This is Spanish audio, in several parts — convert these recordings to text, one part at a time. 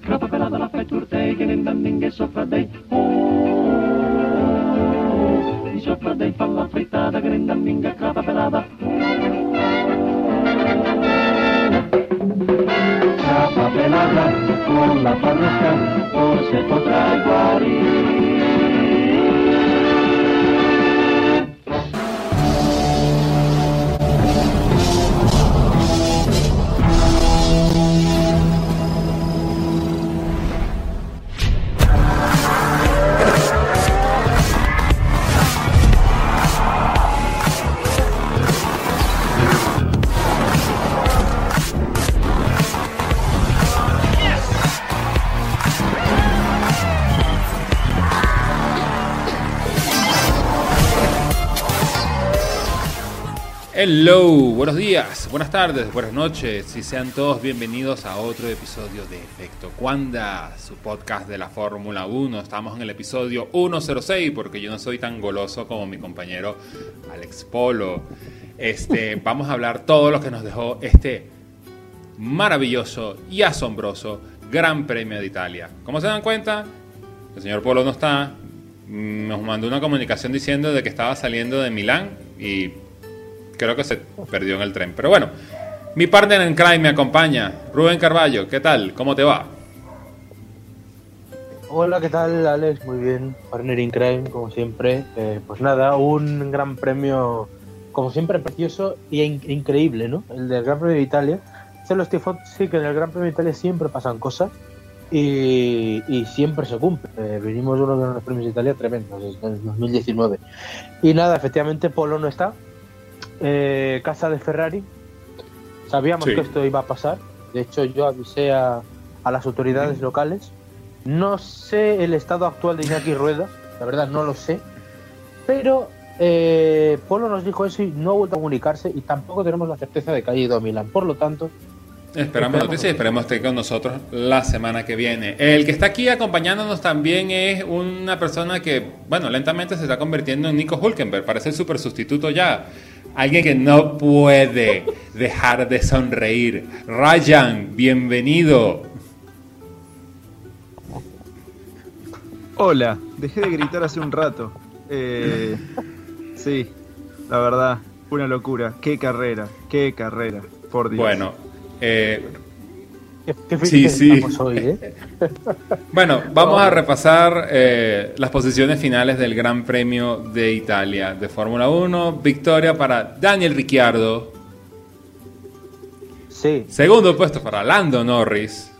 Grappa pelata la fai turte che ne danno che soffra dei. Oh di sopra dei fa la frittata che ne danno che grappa pelata. Grappa pelata con la parrucca forse potrai guarire Hello, buenos días, buenas tardes, buenas noches y sean todos bienvenidos a otro episodio de Efecto Cuanda, su podcast de la Fórmula 1. Estamos en el episodio 106 porque yo no soy tan goloso como mi compañero Alex Polo. Este, vamos a hablar todo lo que nos dejó este maravilloso y asombroso Gran Premio de Italia. Como se dan cuenta, el señor Polo no está. Nos mandó una comunicación diciendo de que estaba saliendo de Milán y creo que se perdió en el tren. Pero bueno, mi partner en crime me acompaña, Rubén Carballo. ¿Qué tal? ¿Cómo te va? Hola, ¿qué tal, Alex? Muy bien, partner in crime, como siempre. Eh, pues nada, un gran premio, como siempre, precioso y increíble, ¿no? El del Gran Premio de Italia. los tifos sí que en el Gran Premio de Italia siempre pasan cosas y, siempre se cumple. Eh, venimos de uno de los premios de Italia tremendos, desde el 2019. Y nada, efectivamente, Polo no está, eh, casa de Ferrari. Sabíamos que esto iba a pasar. De hecho, yo avisé a, las autoridades locales. No sé el estado actual de Iñaki Rueda, la verdad no lo sé. Pero eh, Polo nos dijo eso y no ha vuelto a comunicarse y tampoco tenemos la certeza de que haya ido a Milán. Por lo tanto, Esperamos noticias y esperemos estar con nosotros la semana que viene. El que está aquí acompañándonos también es una persona que, bueno, lentamente se está convirtiendo en Nico Hulkenberg, parece el super sustituto ya. Alguien que no puede dejar de sonreír. Ryan, bienvenido. Hola, dejé de gritar hace un rato. Eh, sí, la verdad, una locura. Qué carrera, qué carrera, por Dios. Bueno, eh, sí, sí. ¿eh? bueno, vamos a repasar eh, las posiciones finales del Gran Premio de Italia de Fórmula 1. Victoria para Daniel Ricciardo. Sí. Segundo puesto para Lando Norris.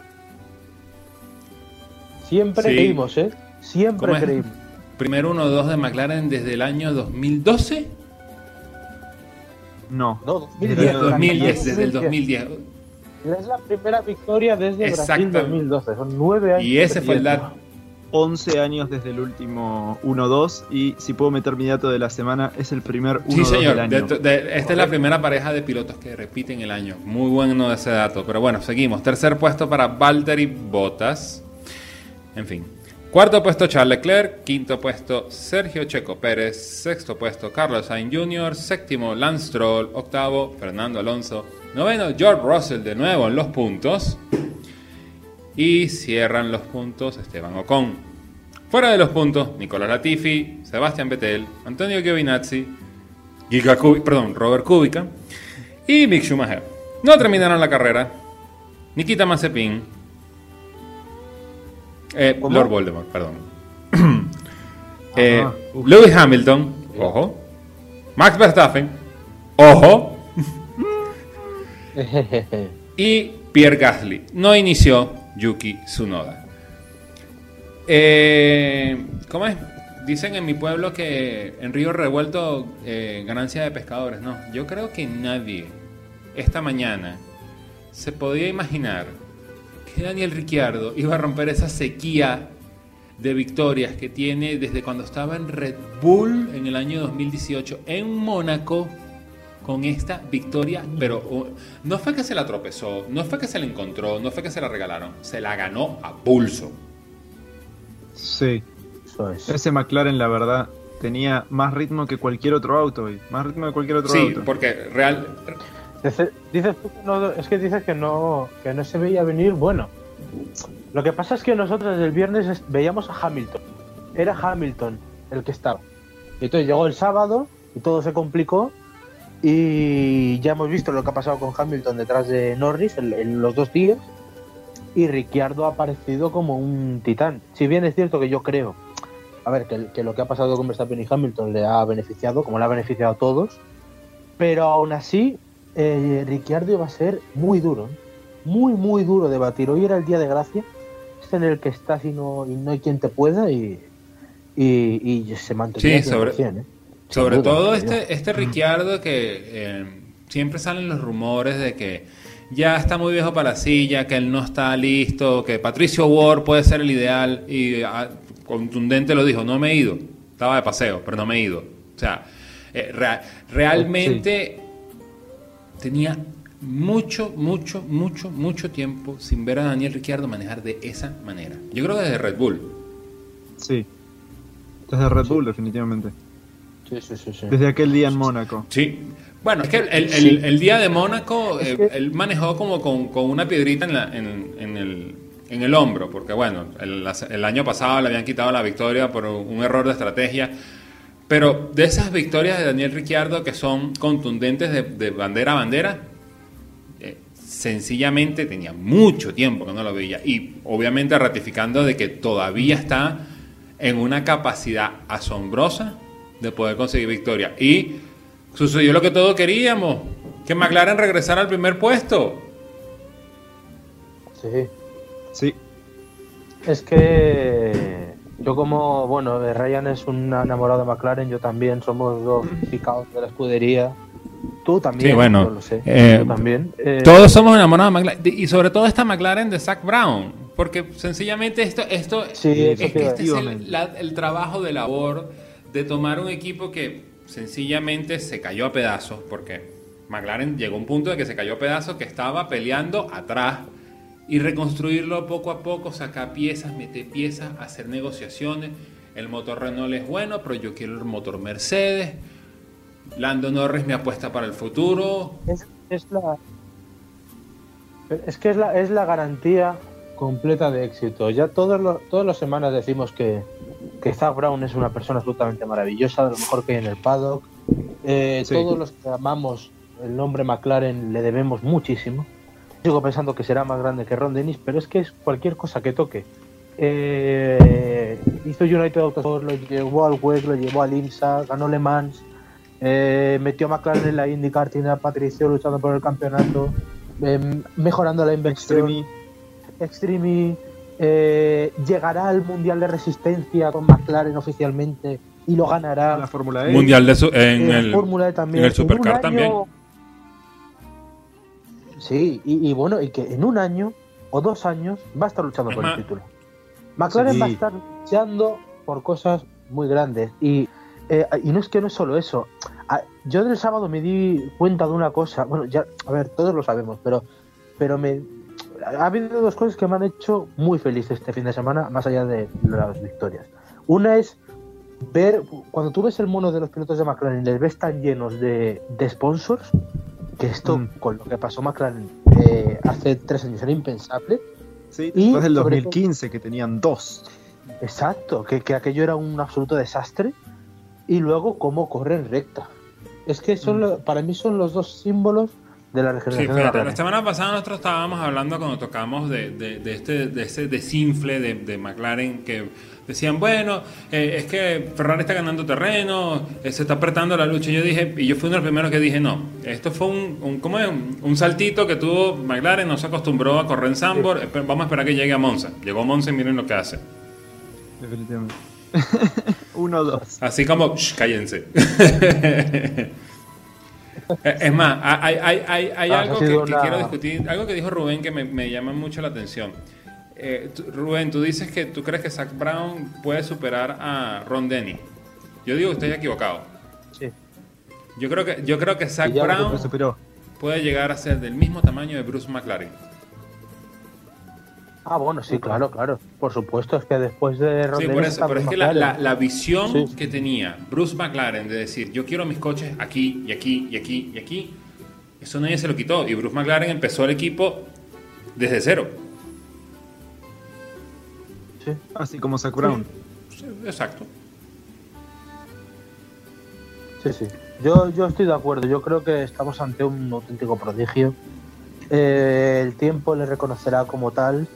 Siempre creímos, ¿eh? Siempre creímos. Primer 1-2 de McLaren desde el año 2012. No. No, 2010. 2010, desde el 2010. Es la primera victoria desde Brasil 2012. Son nueve años. Y ese fue el dato. 11 años desde el último 1-2 y si puedo meter mi dato de la semana es el primer 1-2 sí, señor. del año. esta es la primera pareja de pilotos que repiten el año. Muy bueno ese dato. Pero bueno, seguimos. Tercer puesto para Valtteri Bottas. En fin. Cuarto puesto Charles Leclerc, quinto puesto Sergio Checo Pérez, sexto puesto Carlos Sainz Jr., séptimo Lance Stroll, octavo Fernando Alonso, Noveno, George Russell de nuevo en los puntos. Y cierran los puntos Esteban Ocon. Fuera de los puntos, Nicolás Latifi, Sebastián Vettel, Antonio Giovinazzi, Giga perdón, Robert Kubica y Mick Schumacher. No terminaron la carrera. Nikita Mazepin. Eh, Lord Voldemort, perdón. eh, Lewis Hamilton, ojo. Max Verstappen, ojo. y Pierre Gasly. No inició Yuki Tsunoda. Eh, ¿Cómo es? Dicen en mi pueblo que en Río Revuelto eh, ganancia de pescadores. No, yo creo que nadie esta mañana se podía imaginar que Daniel Ricciardo iba a romper esa sequía de victorias que tiene desde cuando estaba en Red Bull en el año 2018 en Mónaco con esta victoria, pero uh, no fue que se la tropezó, no fue que se la encontró, no fue que se la regalaron, se la ganó a pulso. Sí. Ese McLaren, la verdad, tenía más ritmo que cualquier otro auto, más ritmo que cualquier otro auto. Sí, porque real. Dices, es que dices que no, que no se veía venir, bueno. Lo que pasa es que nosotros el viernes es- veíamos a Hamilton. Era Hamilton el que estaba. Y entonces llegó el sábado y todo se complicó. Y ya hemos visto lo que ha pasado con Hamilton detrás de Norris en, en los dos días. Y Ricciardo ha aparecido como un titán. Si bien es cierto que yo creo, a ver, que, que lo que ha pasado con Verstappen y Hamilton le ha beneficiado, como le ha beneficiado a todos. Pero aún así, eh, Ricciardo iba a ser muy duro. ¿eh? Muy, muy duro de batir. Hoy era el día de gracia. Es en el que estás y no, y no hay quien te pueda. Y, y, y se mantenía Sí, sobre- 100%, ¿eh? Sin Sobre duda, todo este, este Ricciardo que eh, siempre salen los rumores de que ya está muy viejo para la silla, que él no está listo, que Patricio Ward puede ser el ideal y ah, contundente lo dijo, no me he ido, estaba de paseo, pero no me he ido. O sea, eh, rea- realmente tenía mucho, mucho, mucho, mucho tiempo sin ver a Daniel Ricciardo manejar de esa manera. Yo creo que desde Red Bull. Sí. Desde Red Bull, definitivamente. Sí, sí, sí, sí. Desde aquel día en Mónaco. Sí. Bueno, es que el, el- Sí. el día de Mónaco, Es eh, que- él manejó como con, con una piedrita en, la- en- en el, en el hombro, porque bueno, el, el año pasado le habían quitado la victoria por un error de estrategia. Pero de esas victorias de Daniel Ricciardo que son contundentes de, de bandera a bandera, eh, sencillamente tenía mucho tiempo que no lo veía. Y obviamente ratificando de que todavía está en una capacidad asombrosa de poder conseguir victoria. Y sucedió lo que todos queríamos, que McLaren regresara al primer puesto. Sí. Sí. Es que yo como, bueno, eh, Ryan es un enamorado de McLaren, yo también, somos dos picados de la escudería. Tú también, Sí, bueno, yo lo sé. eh, tú también. Eh, Todos somos enamorados de McLaren. Y sobre todo esta McLaren de Zach Brown. Porque sencillamente esto, esto Sí, es, que este es el, decir. la- el trabajo de labor de tomar un equipo que sencillamente se cayó a pedazos. Porque McLaren llegó a un punto de que se cayó a pedazos, que estaba peleando atrás. Y reconstruirlo poco a poco, sacar piezas, meter piezas, hacer negociaciones. El motor Renault es bueno, pero yo quiero el motor Mercedes. Lando Norris me apuesta para el futuro. es, es la es que es la, es la garantía completa de éxito. Ya todos los, todas las semanas decimos que, que Zach Brown es una persona absolutamente maravillosa, de lo mejor que hay en el paddock. Eh, Sí. Todos los que amamos el nombre McLaren le debemos muchísimo. Sigo pensando que será más grande que Ron Dennis, pero es que es cualquier cosa que toque. Eh, hizo United Autosport, lo llevó al WEC, lo llevó al IMSA, ganó Le Mans, eh, metió a McLaren en la IndyCar, tiene a Patricio luchando por el campeonato, eh, mejorando la inversión. Extreme. Eh, llegará al Mundial de Resistencia con McLaren oficialmente y lo ganará. La Fórmula E. Mundial de su- en En la el Fórmula E también. en el Supercar año- también. Sí, y, y bueno, y que en un año o dos años va a estar luchando Es por el título. McLaren Sí. va a estar luchando por cosas muy grandes. Y, eh, y no es que no es solo eso. Ah, Yo del sábado me di cuenta de una cosa. Bueno, ya, a ver, todos lo sabemos, pero, pero me. Ha habido dos cosas que me han hecho muy feliz este fin de semana, más allá de las victorias. Una es ver, cuando tú ves el mono de los pilotos de McLaren, les ves tan llenos de, de sponsors, que esto, Mm. con lo que pasó McLaren eh, hace tres años, era impensable. Sí, Y después del sobre 2015 que tenían dos. Exacto, que, que aquello era un absoluto desastre. Y luego cómo corren recta. Es que son Mm. lo- para mí son los dos símbolos de la Sí, regeneración de fíjate, la McLaren. semana pasada nosotros estábamos hablando cuando tocamos de, de, de este, de ese desinfle de, de McLaren que decían, bueno, eh, es que Ferrari está ganando terreno, eh, se está apretando la lucha. Y yo dije, y yo fui uno de los primeros que dije, no, esto fue un, un, ¿cómo es? un, saltito que tuvo McLaren, no se acostumbró a correr en Sambor, vamos a esperar que llegue a Monza. Llegó a Monza y miren lo que hace. Definitivamente. Uno, dos. Así como, "Shh, cállense. Eh, es más, hay, hay, hay, hay Ah, algo ha que, sido que una- quiero discutir, algo que dijo Rubén que me, me llama mucho la atención. Eh, tú- Rubén, tú dices que tú crees que Zach Brown puede superar a Ron Denny. Yo digo que estoy equivocado. Sí. Yo creo que, yo creo que Zach Brown superó. puede llegar a ser del mismo tamaño de Bruce McLaren. Ah, bueno, sí, claro, claro. Por supuesto, es que después de Sí, Rondeau por eso, pero es que la, la- la visión Sí. que tenía Bruce McLaren de decir, yo quiero mis coches aquí y aquí y aquí y aquí, eso nadie se lo quitó. Y Bruce McLaren empezó el equipo desde cero. Sí. Así como. Sí, exacto. Sí, sí. Yo, yo estoy de acuerdo. Yo creo que estamos ante un auténtico prodigio. Eh, el tiempo le reconocerá como tal.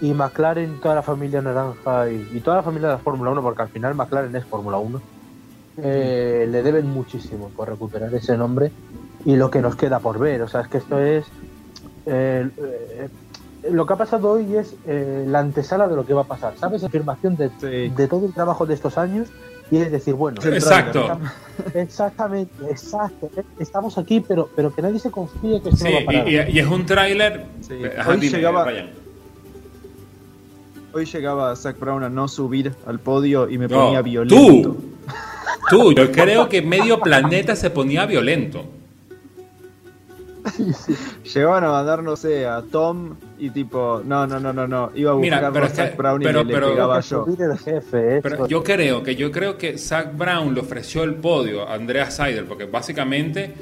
Y McLaren, toda la familia naranja y, y toda la familia de la Fórmula 1, porque al final McLaren es Fórmula 1, eh, le deben muchísimo por recuperar ese nombre y lo que nos queda por ver. O sea, es que esto es. eh, eh, lo que ha pasado hoy es eh, la antesala de lo que va a pasar. ¿Sabes? Afirmación de, Sí. de todo el trabajo de estos años y es decir, bueno, Exacto. Exactamente, exacto. Estamos aquí, pero, pero que nadie se confíe que esto Sí, no va a parar. y, y- y es un tráiler. Sí. Hoy llegaba-. Hoy llegaba Zach Brown a no subir al podio y me No, ponía violento. Tú, tú, yo creo que medio planeta se ponía violento. Llegaban a mandar, no sé, a Tom y tipo, no, no, no, no, no. Iba a Mira, buscar pero a Zach Brown y pero- le, pero- pegaba yo. subir el jefe, eh, Pero yo creo que yo creo que Zach Brown le ofreció el podio a Andrea Seidel, porque básicamente,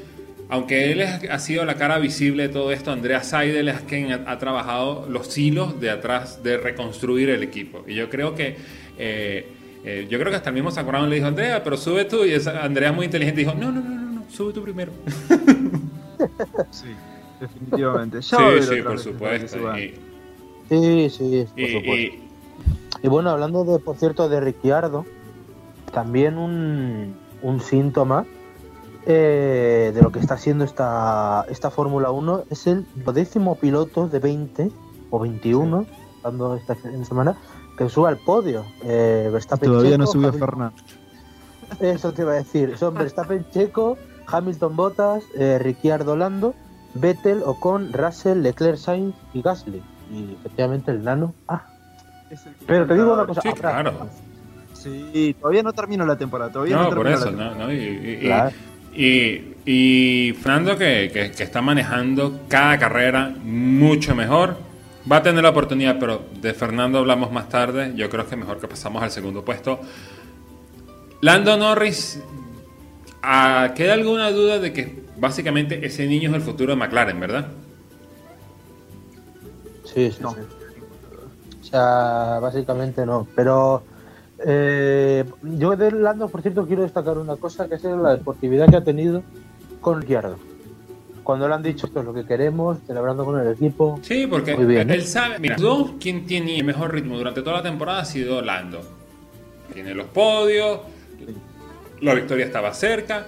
aunque él ha sido la cara visible de todo esto, Andrea Seidel es quien ha, ha trabajado los hilos de atrás de reconstruir el equipo. Y yo creo que eh, eh, yo creo que hasta el mismo Zach Brown le dijo Andrea, pero sube tú. Y esa- Andrea muy inteligente dijo, no, no, no, no, no, sube tú primero. Sí, definitivamente. Ya sí, sí, por supuesto. Y, Sí, sí, por y- supuesto. y- Y bueno, hablando de, por cierto, de Ricciardo, también un, un síntoma eh, de lo que está haciendo esta, esta Fórmula 1 es el décimo piloto de 20 o 21, dando esta semana, que sube al podio. Eh, Verstappen Todavía no subió Fernando. Eso te iba a decir. Son Verstappen Checo, Hamilton Bottas, eh, Ricciardo Lando, Vettel, Ocon, Russell, Leclerc Sainz y Gasly. Y efectivamente el nano. Ah, pero te digo una cosa. Sí, claro. Sí, todavía no terminó la temporada. Todavía no, No, por eso, no, no, y, y- y- Claro. y- y Fernando que, que- que está manejando cada carrera mucho mejor, va a tener la oportunidad, pero de Fernando hablamos más tarde, yo creo que mejor que pasamos al segundo puesto. Lando Norris, ah, ¿queda alguna duda de que básicamente ese niño es el futuro de McLaren, verdad? Sí, sí, No. sí. O sea, básicamente no. Pero eh, yo de Lando, por cierto, quiero destacar una cosa, que es la deportividad que ha tenido con Ricciardo. Cuando le han dicho esto es lo que queremos, celebrando con el equipo. Sí, porque Muy bien, ¿eh? él sabe, mira, dos, quien tiene el mejor ritmo durante toda la temporada ha sido Lando. Tiene los podios, la victoria estaba cerca,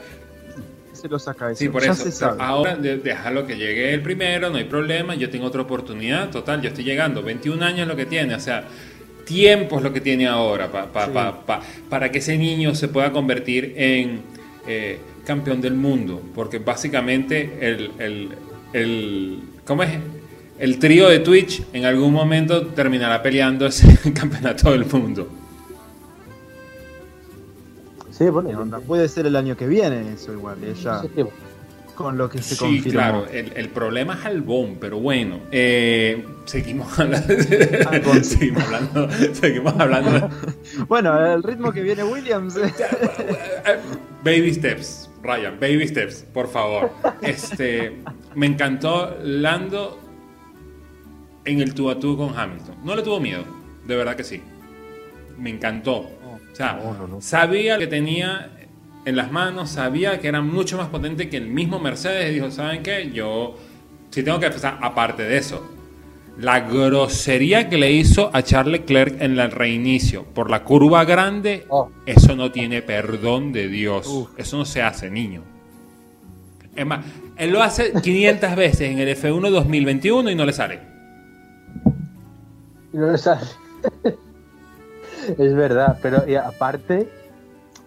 Se lo saca eso. Sí, por ya eso. se sabe. Ahora déjalo que llegue el primero, no hay problema. Yo tengo otra oportunidad. Total, yo estoy llegando. 21 años es lo que tiene. O sea, tiempo es lo que tiene ahora pa- pa- Sí. pa- pa- para que ese niño se pueda convertir en eh, campeón del mundo. Porque básicamente el, el, el- ¿cómo es? El trío de Twitch en algún momento terminará peleando ese campeonato del mundo. Sí, bueno. ¿Qué onda? Puede ser el año que viene eso igual, sí. con lo que se Sí, confirmó. claro, el, el problema es Albón, pero bueno, eh, seguimos hablando, Albón, sí. seguimos hablando, seguimos hablando, Bueno, el ritmo que viene Williams. baby steps, Ryan, baby steps, por favor. Este, me encantó Lando en el tú a tú con Hamilton. No le tuvo miedo, de verdad que sí. Me encantó. O sea, No, no, no. sabía que tenía en las manos, sabía que era mucho más potente que el mismo Mercedes. Y dijo, ¿saben qué? Yo, si tengo que empezar, aparte de eso, la grosería que le hizo a Charles Leclerc en el reinicio por la curva grande, Oh. eso no tiene perdón de Dios. Uf. Eso no se hace, niño. Es más, él lo hace 500 veces en el F1 2021 y no le sale. Y no le sale. Es verdad, pero y aparte,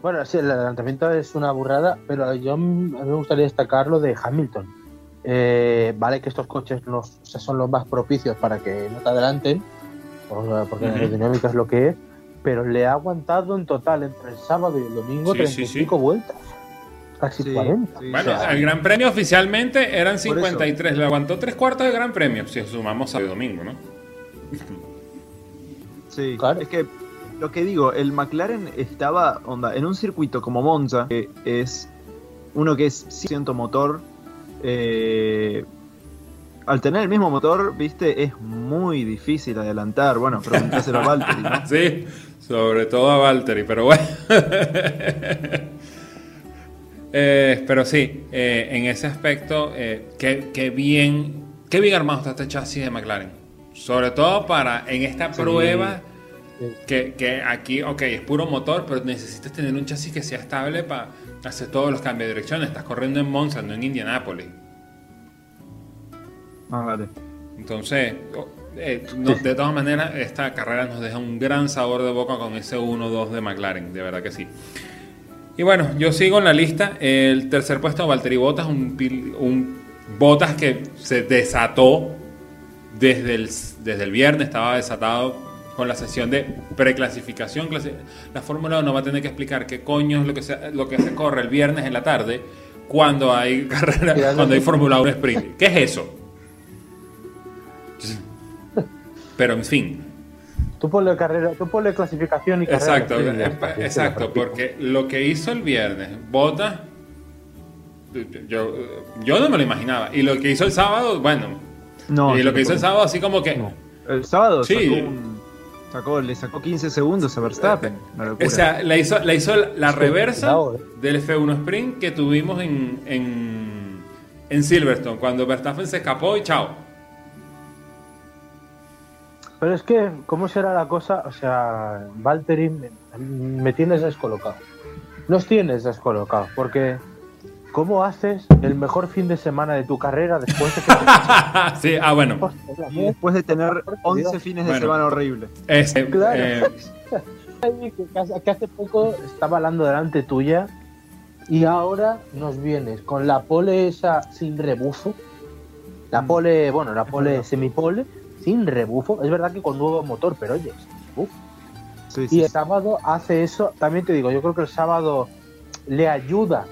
bueno, sí, el adelantamiento es una burrada, pero yo a mí me gustaría destacar lo de Hamilton. Eh, vale que estos coches no, o sea, son los más propicios para que no te adelanten, por- porque la aerodinámica es lo que es, pero le ha aguantado en total entre el sábado y el domingo Sí, sí, 35 vueltas, casi Sí, 40. sí, Bueno, O sea, el Gran Premio oficialmente eran Por eso. 53, le aguantó tres cuartos de Gran Premio, si sumamos sábado y domingo, ¿no? Sí, Claro. es que lo que digo, el McLaren estaba onda, en un circuito como Monza, que es uno que es 100% motor, eh, al tener el mismo motor, viste, es muy difícil adelantar. Bueno, preguntáselo a Valtteri, ¿no? Sí, sobre todo a Valtteri, pero bueno. Eh, pero sí, eh, en ese aspecto, eh, qué, qué bien, qué bien armado está este chasis de McLaren. Sobre todo para en esta Sí. prueba. Que, que aquí, ok, es puro motor, pero necesitas tener un chasis que sea estable para hacer todos los cambios de dirección. Estás corriendo en Monza, no en Indianápolis. Ah, vale. Entonces, eh, no, de todas maneras, esta carrera nos deja un gran sabor de boca con ese 1-2 de McLaren, de verdad que sí. Y bueno, yo sigo en la lista. El tercer puesto, Valtteri Bottas, un, un Bottas que se desató desde el, desde el viernes, estaba desatado con la sesión de preclasificación. Clasi- La Fórmula 1 va a tener que explicar qué coño es lo que se, lo que se corre el viernes en la tarde cuando hay carrera, cuando hay Fórmula 1 Sprint. ¿Qué es eso? Pero en fin, Tú ponle carrera, tú ponle clasificación y carrera. exacto, eh, exacto, porque lo que hizo el viernes, Bota, yo, yo no me lo imaginaba. Y lo que hizo el sábado, bueno, No, y lo que hizo el sábado, así como que. No. El sábado Sí. sacó un- sacó- le sacó 15 segundos a Verstappen. O sea, la hizo, la, hizo la Sí, reversa eh. del F1 Sprint que tuvimos en, en, en Silverstone, cuando Verstappen se escapó y chao. Pero es que, ¿cómo será la cosa? O sea, Valtteri, me, me tienes descolocado. Nos tienes descolocado, porque ¿cómo haces el mejor fin de semana de tu carrera después de que... sí, ah, bueno. Después de tener Por 11 Dios. fines de Bueno. semana horribles. Este, Claro. eh, que hace- poco estaba hablando delante tuya y ahora nos vienes con la pole esa sin rebufo. La Mm. pole, bueno, la pole semipole sin rebufo. Es verdad que con nuevo motor, pero oye, sin rebufo. Sí, Y el sí. sábado hace eso, también te digo, yo creo que el sábado le ayuda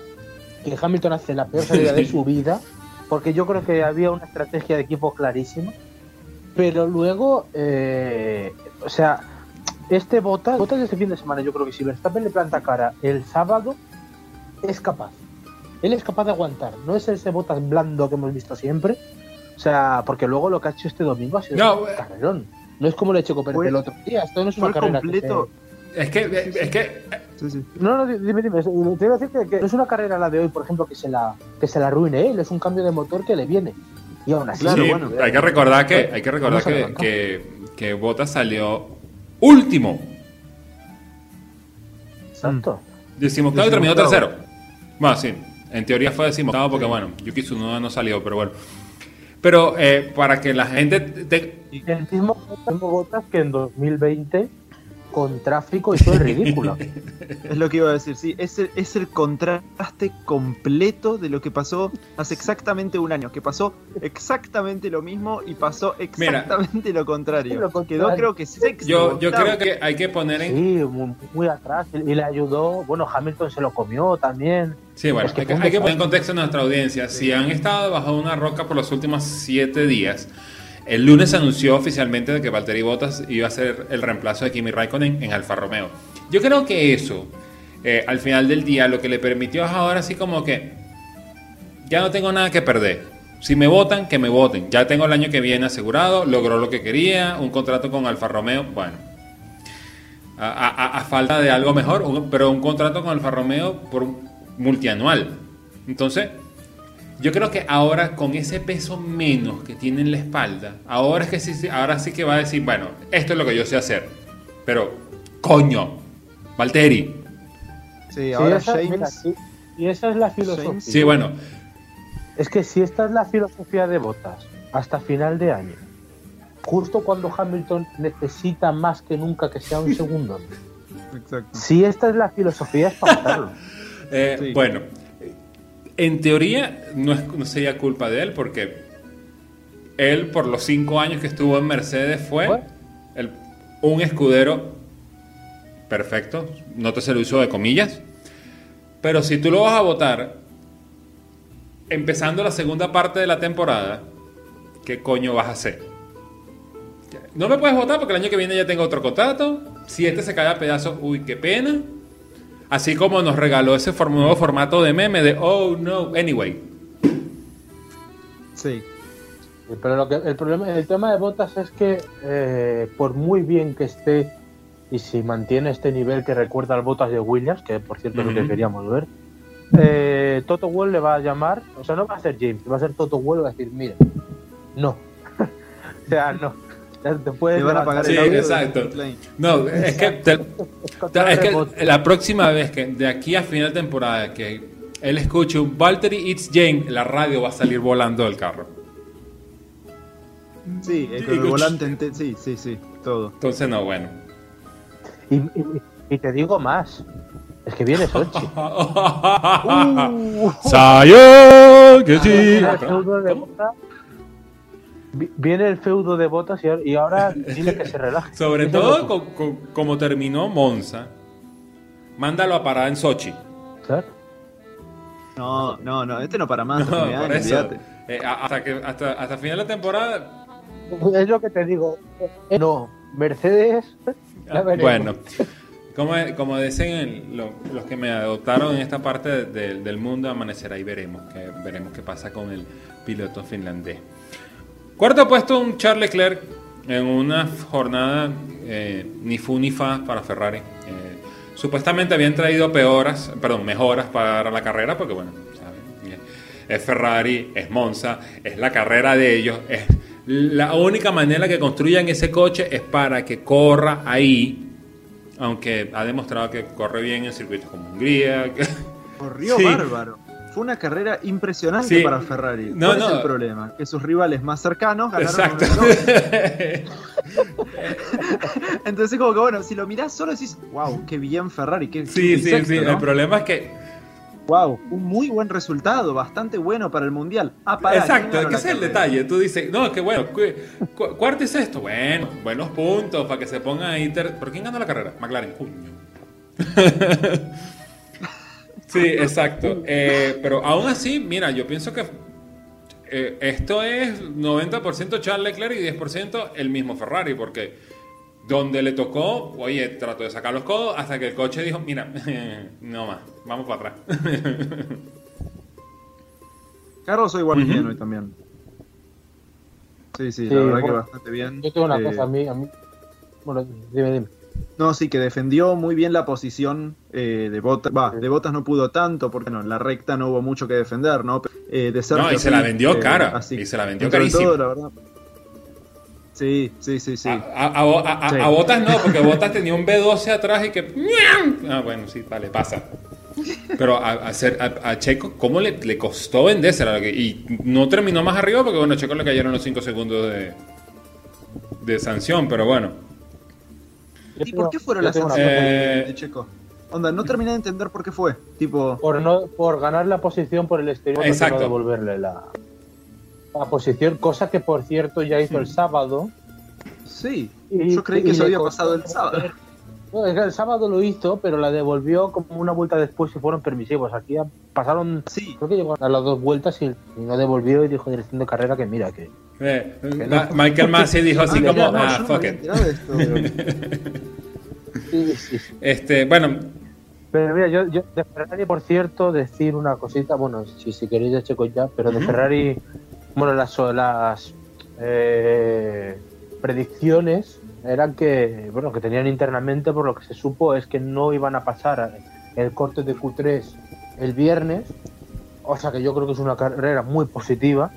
que Hamilton hace la peor salida de su vida, porque yo creo que había una estrategia de equipo clarísima, pero luego, eh, o sea, este Bottas, Bottas de este fin de semana, yo creo que si Verstappen le planta cara el sábado, es capaz. Él es capaz de aguantar, no es ese Bottas blando que hemos visto siempre, o sea, porque luego lo que ha hecho este domingo ha sido No, un carrerón. No es como le Checo Pérez Fue- el otro día, esto no es una carrera que completo. Es que, es que Sí, sí. no, no, dime, dime. Te iba a decir que, que no es una carrera la de hoy, por ejemplo, que se la, que se la arruine él, es un cambio de motor que le viene. Y aún así. Claro, Sí, bueno. hay que recordar que, hay que, recordar que, que, que salió último. Exacto. Decimoctavo y terminó tercero. Bueno, sí, en teoría fue decimoctavo porque, bueno, Yuki Tsunoda no salió, pero bueno. Pero eh, para que la gente... te- El mismo, Bottas que en 2020, con tráfico, hizo el ridículo. Es lo que iba a decir, sí. Es el, es el contraste completo de lo que pasó hace exactamente un año. Que pasó exactamente lo mismo y pasó exactamente lo, contrario. Lo contrario. Quedó, creo que sexto. yo, yo creo que hay que poner en... Sí, muy, muy atrás. Y, y le ayudó. Bueno, Hamilton se lo comió también. Sí, bueno, Es que hay, que, fue un hay que poner en contexto a nuestra audiencia. Si han estado bajo una roca por los últimos siete días, el lunes anunció oficialmente de que Valtteri Bottas iba a ser el reemplazo de Kimi Raikkonen en Alfa Romeo. Yo creo que eso, eh, al final del día, lo que le permitió es ahora así como que ya no tengo nada que perder. Si me votan, que me voten. Ya tengo el año que viene asegurado, logró lo que quería, un contrato con Alfa Romeo, bueno. A, falta de algo mejor, pero un contrato con Alfa Romeo por multianual. Entonces, yo creo que ahora con ese peso menos que tiene en la espalda, ahora es que sí, sí- ahora sí que va a decir, bueno, esto es lo que yo sé hacer. Pero, coño, Valtteri. Sí, Sí, ahora esa, James. mira, sí, y esa es la filosofía. James- Sí, bueno, Es que si esta es la filosofía de Bottas hasta final de año, justo cuando Hamilton necesita más que nunca que sea un segundo, Exacto. si esta es la filosofía es para matarlo. Eh, Sí. Bueno, en teoría no, es, no sería culpa de él porque él por los cinco años que estuvo en Mercedes fue el- un escudero perfecto, no te se lo hizo de comillas, pero si tú lo vas a votar empezando la segunda parte de la temporada, ¿qué coño vas a hacer? No me puedes votar porque el año que viene ya tengo otro contrato. Si este se cae a pedazos, uy, qué pena. Así como nos regaló ese form- nuevo formato de meme de Oh no, anyway. Sí. Sí, pero lo que, el problema, el tema de Botas es que eh, por muy bien que esté y si mantiene este nivel que recuerda al Botas de Williams, que por cierto es lo que queríamos ver, eh, Toto Wolff le va a llamar, o sea, no va a ser James, va a ser Toto y va a decir, mira, no. o sea, no. Ya Te van a pagar Sí, el exacto. No, es que, te- es que la próxima vez que de aquí a final de temporada que él escuche un Valtteri It's James, la radio va a salir volando del carro. Sí, eh, con el coach. volante sí, sí, sí, todo. Entonces, no, bueno. Y, y- y te digo más, es que viene Sochi. Sayo, que sí. Viene el feudo de Botas. Y ahora, y ahora dile que se relaje. Sobre Eso todo es lo co- co- como terminó Monza, mándalo a parar en Sochi. ¿sabes? No, no, no, este no para más. No, por eso. olvídate. Eh, hasta que hasta, hasta final de temporada. Es lo que te digo. No, Mercedes. la. Bueno, como, como dicen lo- los que me adoptaron en esta parte de- de- del mundo, amanecerá y veremos, que, veremos qué pasa con el piloto finlandés. Cuarto puesto, un Charles Leclerc en una jornada eh, ni fu ni fa para Ferrari. Eh, supuestamente habían traído peoras, perdón, mejoras para la carrera, porque bueno, ¿saben? es Ferrari, es Monza, es la carrera de ellos, es la única manera que construyan ese coche es para que corra ahí, aunque ha demostrado que corre bien en circuitos como Hungría. que- Corrió Sí. bárbaro. Fue una carrera impresionante Sí. para Ferrari. No, ¿Cuál no. es el problema? Que sus rivales más cercanos ganaron Exacto. Entonces, como que bueno, si lo mirás solo decís, wow, qué bien Ferrari, qué sí, qué sí, sexto, sí. ¿no? El problema es que Wow, un muy buen resultado, bastante bueno para el mundial. Ah, para, Exacto, ¿quién ganó que ese es el detalle. Tú dices, no, que bueno, cu- cu- cuarto y sexto, bueno, buenos puntos para que se pongan ahí. ¿Pero quién ganó la carrera? McLaren, coño. Sí, exacto. Eh, pero aún así, mira, yo pienso que eh, esto es 90% Charles Leclerc y 10% el mismo Ferrari, porque donde le tocó, oye, trató de sacar los codos hasta que el coche dijo, mira, no más, vamos para atrás. Carlos soy igual Ujú. bien hoy también. Sí, sí, Sí, la verdad que bastante bien. Yo tengo una Eh, cosa, a mí, a mí. Bueno, dime, dime. No, sí, que defendió muy bien la posición eh, de Botas. Va, de Botas no pudo tanto porque no, en la recta no hubo mucho que defender, ¿no? Eh, de Sergio No, y se la vendió eh, cara, así. y se la vendió carísimo. todo, la verdad. Sí, sí, sí, sí. A, a- a- a- a- Sí. a Botas no, porque Botas tenía un B12 atrás y que. Ah, bueno, sí, vale, pasa. Pero a, a hacer- a- a Checo, ¿cómo le, le costó vendérsela? Y no terminó más arriba porque, bueno, a Checo le cayeron los 5 segundos de, de sanción, pero bueno. ¿Y por qué fueron las sanciones de, Eh, de Checo? Onda, no terminé de entender por qué fue. Tipo, por no por ganar la posición por el exterior y Exacto. no devolverle la, la posición cosa que por cierto ya hizo el sábado sí. y- Yo creí que eso había pasado el sábado. No, es que el sábado lo hizo pero la devolvió como una vuelta después y fueron permisivos aquí pasaron Sí. creo que llegó a las dos vueltas y, y no devolvió y dijo dirección de carrera que mira que Eh, no. Michael Massey dijo así Ah, como, no, ah, no fuck it. esto. sí, sí. Este, bueno, Pero mira, yo, yo de Ferrari, por cierto, decir una cosita, bueno, si, si queréis de Checo ya, pero de. Ferrari, bueno, las, las eh, predicciones eran que, bueno, que tenían internamente, por lo que se supo, es que no iban a pasar el corte de Q3 el viernes, o sea que yo creo que es una carrera muy positiva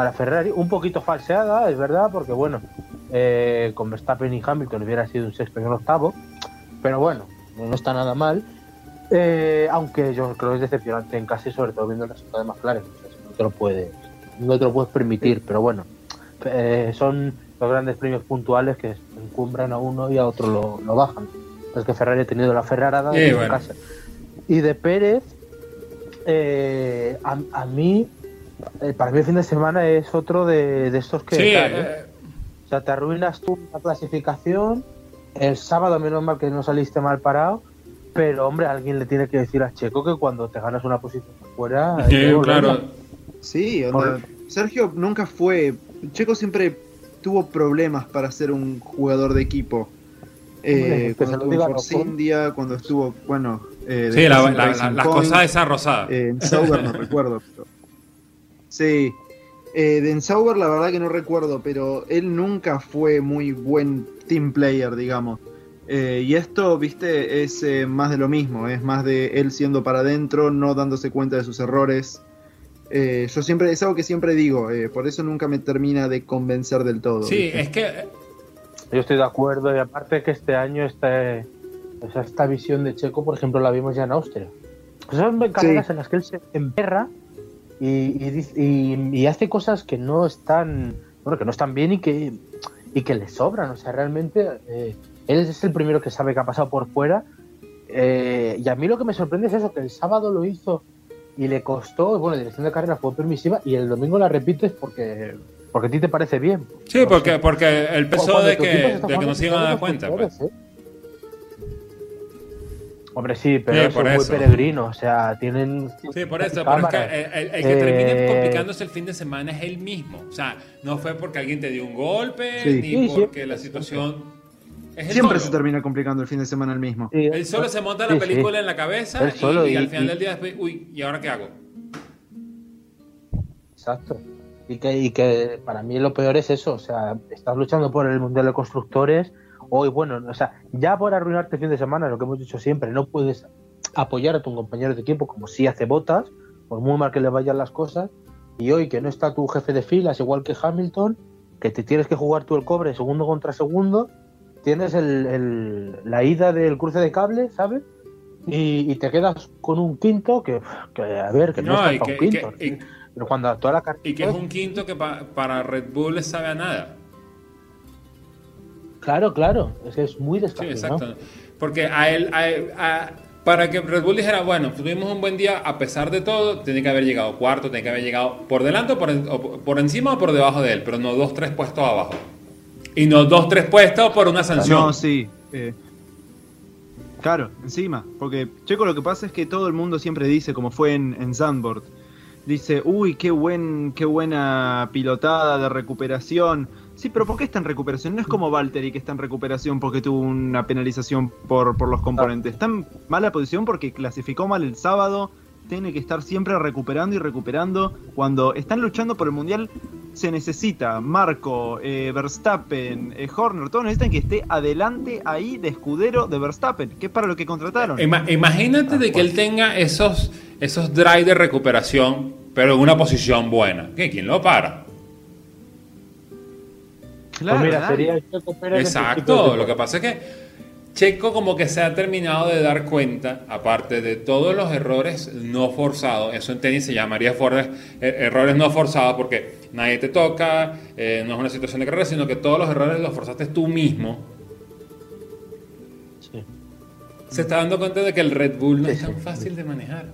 a la Ferrari, un poquito falseada, es verdad, porque bueno, eh, con Verstappen y Hamilton hubiera sido un sexto y un octavo, pero bueno, no está nada mal. Eh, aunque yo creo que es decepcionante en casi, sobre todo viendo el resultado de McLaren. O sea, no te lo puedes, no te lo puedes permitir, pero bueno, eh, son los grandes premios puntuales que encumbran a uno y a otro lo, lo bajan. Es que Ferrari ha tenido la Ferrarada en bueno. casa. Y de Pérez, eh, a, a mí, eh, para mí el fin de semana es otro de, de estos que... sí, tal, ¿eh? eh, O sea, te arruinas tú la clasificación. El sábado, menos mal que no saliste mal parado. Pero, hombre, alguien le tiene que decir a Checo que cuando te ganas una posición fuera. volverla. claro. Sí, onda, Sergio nunca fue. Checo siempre tuvo problemas para ser un jugador de equipo. Eh, cuando estuvo en Force. India, cuando estuvo, bueno, eh, Sí, después la, en la, Racing la- la Point, cosa esa rosada. eh, en Sauber no recuerdo. pero- Sí. Eh, Den Sauber, la verdad que no recuerdo, pero él nunca fue muy buen team player, digamos. Eh, y esto, viste, es eh, más de lo mismo, es más de él siendo para adentro, no dándose cuenta de sus errores. Eh, yo siempre, es algo que siempre digo, eh, por eso nunca me termina de convencer del todo. Sí, ¿viste? es que Yo estoy de acuerdo y aparte que este año este, esta visión de Checo, por ejemplo, la vimos ya en Austria. Pues son carreras Sí. en las que él se emperra y, y y- hace cosas que no están, bueno, que no están bien y que, y que le sobran. O sea, realmente eh, él es el primero que sabe que ha pasado por fuera. eh, y a mí lo que me sorprende es eso, que el sábado lo hizo y le costó, bueno, la dirección de carrera fue permisiva y el domingo la repites porque, porque a ti te parece bien. sí, porque, porque el peso de que, de que jugando no se iban a dar cuenta. Pues. ¿eh? Hombre, sí, pero Sí, eso por es muy eso. peregrino. O sea, tienen. Sí, por eso, pero es que cámaras. el, el- el que termine Eh, complicándose el fin de semana es él mismo. O sea, no fue porque alguien te dio un golpe, Sí. ni Sí, sí. porque la situación. Es Siempre solo. se termina complicando el fin de semana el mismo. Sí, Él solo se monta la sí, película sí. en la cabeza solo y, y y- al final y- del día después, uy, ¿y ahora qué hago? Exacto. Y que, y que para mí lo peor es eso. O sea, estás luchando por el Mundial de Constructores. Hoy, bueno, o sea, ya por arruinarte el fin de semana, lo que hemos dicho siempre, no puedes apoyar a tu compañero de equipo como si hace botas, por muy mal que le vayan las cosas. Y hoy que no está tu jefe de filas, igual que Hamilton, que te tienes que jugar tú el cobre segundo contra segundo, tienes el, el- la ida del cruce de cable, ¿sabes? Y, y te quedas con un quinto que, que, a ver, que no, No, que, un quinto. que- y- Pero cuando toda la y que es un quinto que pa- para Red Bull le sabe a nada. Claro, claro. Es que es muy Sí, despacio, exacto. ¿no? Porque a él, a él- a- para que Red Bull dijera, bueno, tuvimos un buen día, a pesar de todo, tiene que haber llegado cuarto, tiene que haber llegado por delante o por, o por encima o por debajo de él, pero no dos, tres puestos abajo. Y no dos, tres puestos por una sanción. No, sí. eh, claro, encima. Porque Checo lo que pasa es que todo el mundo siempre dice, como fue en, en Zandvoort, dice, uy, qué, buen, qué buena pilotada de recuperación. Sí, pero ¿por qué está en recuperación? No es como Valtteri que está en recuperación porque tuvo una penalización por, por los componentes. Está en mala posición porque clasificó mal el sábado. Tiene que estar siempre recuperando y recuperando. Cuando están luchando por el mundial, se necesita Marco, eh, Verstappen, eh, Horner, todos necesitan que esté adelante ahí de escudero de Verstappen, que es para lo que contrataron. Ima- imagínate de que él tenga esos, esos drive de recuperación, pero en una posición buena. ¿Qué? ¿Quién lo para? Claro, pues mira, nadie. sería el Checo Pérez de principios Exacto, lo que pasa es que Checo como que se ha terminado de dar cuenta, aparte de todos los errores no forzados, eso en tenis se llamaría for- eh, errores no forzados porque nadie te toca, eh, no es una situación de carrera, sino que todos los errores los forzaste tú mismo. Sí. Se está dando cuenta de que el Red Bull no Sí, es tan sí. fácil de manejar.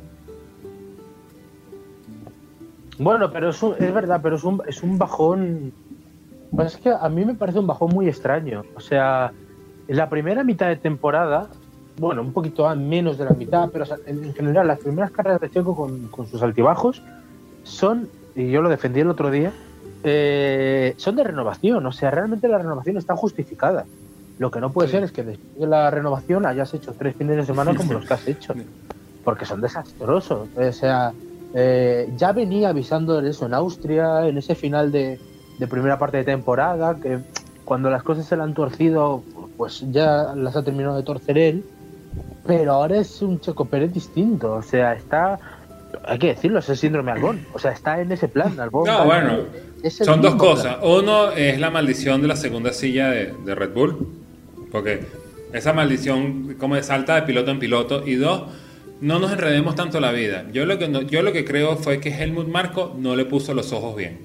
Bueno, pero es, un- es verdad, pero es un, es un bajón. Pues es que a mí me parece un bajón muy extraño. O sea, en la primera mitad de temporada, bueno, un poquito menos de la mitad, pero en general, las primeras carreras de Checo con, con sus altibajos son, y yo lo defendí el otro día, eh, son de renovación. O sea, realmente la renovación está justificada. Lo que no puede Sí. ser es que después de la renovación hayas hecho tres fines de semana como los que has hecho. Porque son desastrosos. O sea, eh, ya venía avisando de eso en Austria, en ese final de, de primera parte de temporada, que cuando las cosas se le han torcido, pues ya las ha terminado de torcer él. Pero ahora es un Checo Pérez distinto. O sea, está. Hay que decirlo, es el síndrome Albón. O sea, está en ese plan. Albón No, bueno, Son dos cosas. Uno es la maldición de la segunda silla de, de Red Bull. Porque esa maldición como de salta de piloto en piloto. Y dos, no nos enredemos tanto la vida. Yo lo que, no- yo lo que creo fue que Helmut Marco no le puso los ojos bien.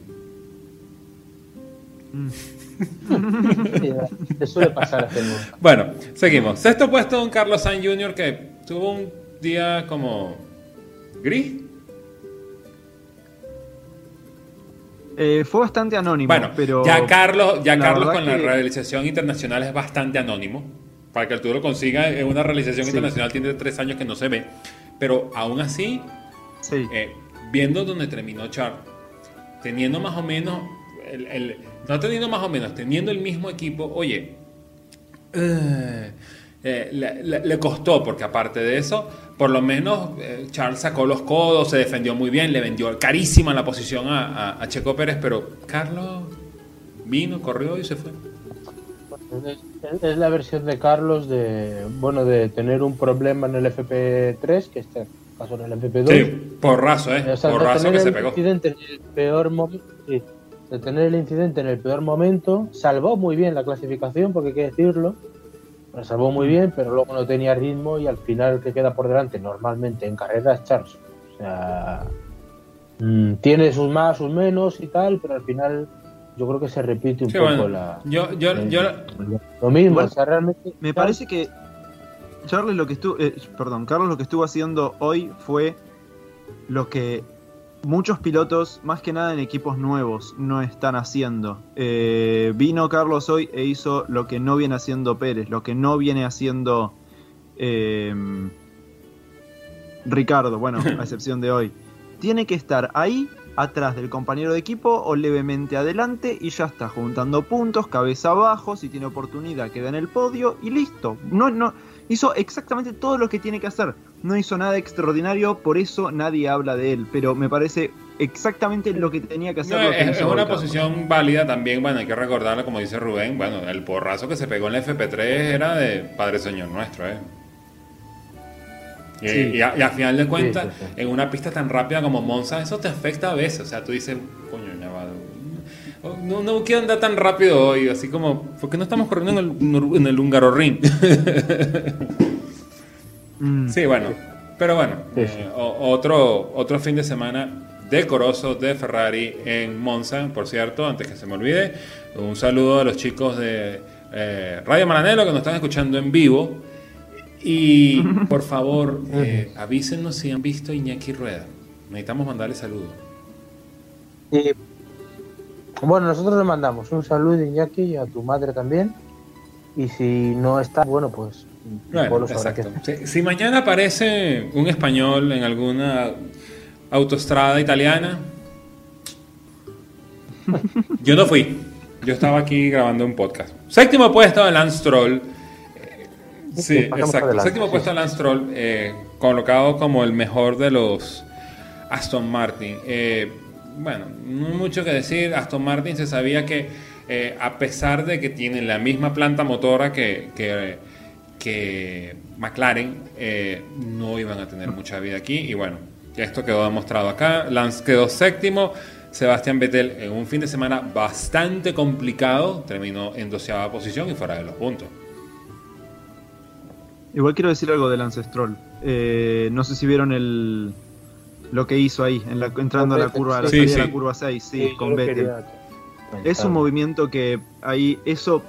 Suele pasar a este mundo. Bueno, seguimos. Sexto puesto, don Carlos Sainz Jr. que tuvo un día como gris. Eh, fue bastante anónimo, Bueno, pero ya Carlos, ya Carlos con la que- realización internacional es bastante anónimo. Para que tú lo consigas en una realización Sí. internacional tiene tres años que no se ve. Pero aún así, sí. eh, viendo donde terminó Char, teniendo más o menos, el, el- no teniendo más o menos, teniendo el mismo equipo, oye, eh, eh, le, le- le costó, porque aparte de eso, por lo menos eh, Charles sacó los codos, se defendió muy bien, le vendió carísima la posición a, a- a Checo Pérez, pero Carlos vino, corrió y se fue. Es, la versión de Carlos de bueno de tener un problema en el FP3, que este caso en el FP2. Sí, porrazo, ¿eh? O sea, Porrazo que se pegó. en el peor momento, de tener el incidente en el peor momento, salvó muy bien la clasificación, porque hay que decirlo, la salvó muy bien, pero luego no tenía ritmo y al final el que queda por delante normalmente en carrera es Charles. O sea, mm, tiene sus más, sus menos y tal, pero al final yo creo que se repite un Sí, poco bueno, la, yo, yo, eh, yo, lo mismo, o sea, realmente Me parece que Charles lo que estuvo, eh, perdón, Carlos lo que estuvo haciendo hoy fue lo que muchos pilotos, más que nada en equipos nuevos, no están haciendo. Eh, vino Carlos hoy e hizo lo que no viene haciendo Pérez, lo que no viene haciendo eh, Ricardo, bueno, a excepción de hoy. Tiene que estar ahí atrás del compañero de equipo o levemente adelante y ya está juntando puntos, cabeza abajo, si tiene oportunidad queda en el podio y listo. No, no, hizo exactamente todo lo que tiene que hacer. No hizo nada extraordinario, por eso nadie habla de él, pero me parece exactamente lo que tenía que hacer. no, lo que es, una posición válida también, bueno, hay que recordarlo, como dice Rubén, bueno, el porrazo que se pegó en la FP3 era de Padre Señor Nuestro, ¿eh? Y, Sí. y a, y a final de cuentas, sí, sí. en una pista tan rápida como Monza, eso te afecta a veces. O sea, tú dices, coño, ya va. No, no quiero andar tan rápido hoy, así como, ¿por qué no estamos corriendo en el, en el húngaro ring? Mm. Sí, bueno. Pero bueno, Sí, eh, sí. otro, otro fin de semana decoroso de Ferrari en Monza, por cierto, antes que se me olvide. Un saludo a los chicos de eh, Radio Maranelo que nos están escuchando en vivo. Y por favor, eh, avísenos si han visto Iñaki Rueda. Necesitamos mandarle saludos. Y, bueno, nosotros le mandamos un saludo Iñaki y a tu madre también. Y si no está, bueno, pues Bueno, exacto. que- Si, si mañana aparece un español en alguna autoestrada italiana, yo no fui. Yo estaba aquí grabando un podcast. Séptimo puesto de Lance Stroll. Eh, Sí, exacto. Séptimo puesto de Lance Stroll, eh, colocado como el mejor de los Aston Martin. Eh, bueno, no hay mucho que decir. Aston Martin se sabía que, eh, a pesar de que tienen la misma planta motora que, que, que McLaren, eh, no iban a tener mucha vida aquí. Y bueno, ya esto quedó demostrado acá. Lance quedó séptimo. Sebastián Vettel en un fin de semana bastante complicado terminó en doceava posición y fuera de los puntos. Igual quiero decir algo del Ancestral. Eh, no sé si vieron el lo que hizo ahí, en la, entrando a la curva, a la sí. salida Sí, de sí. la curva 6, sí, yo con Vettel. Es un movimiento que ahí, eso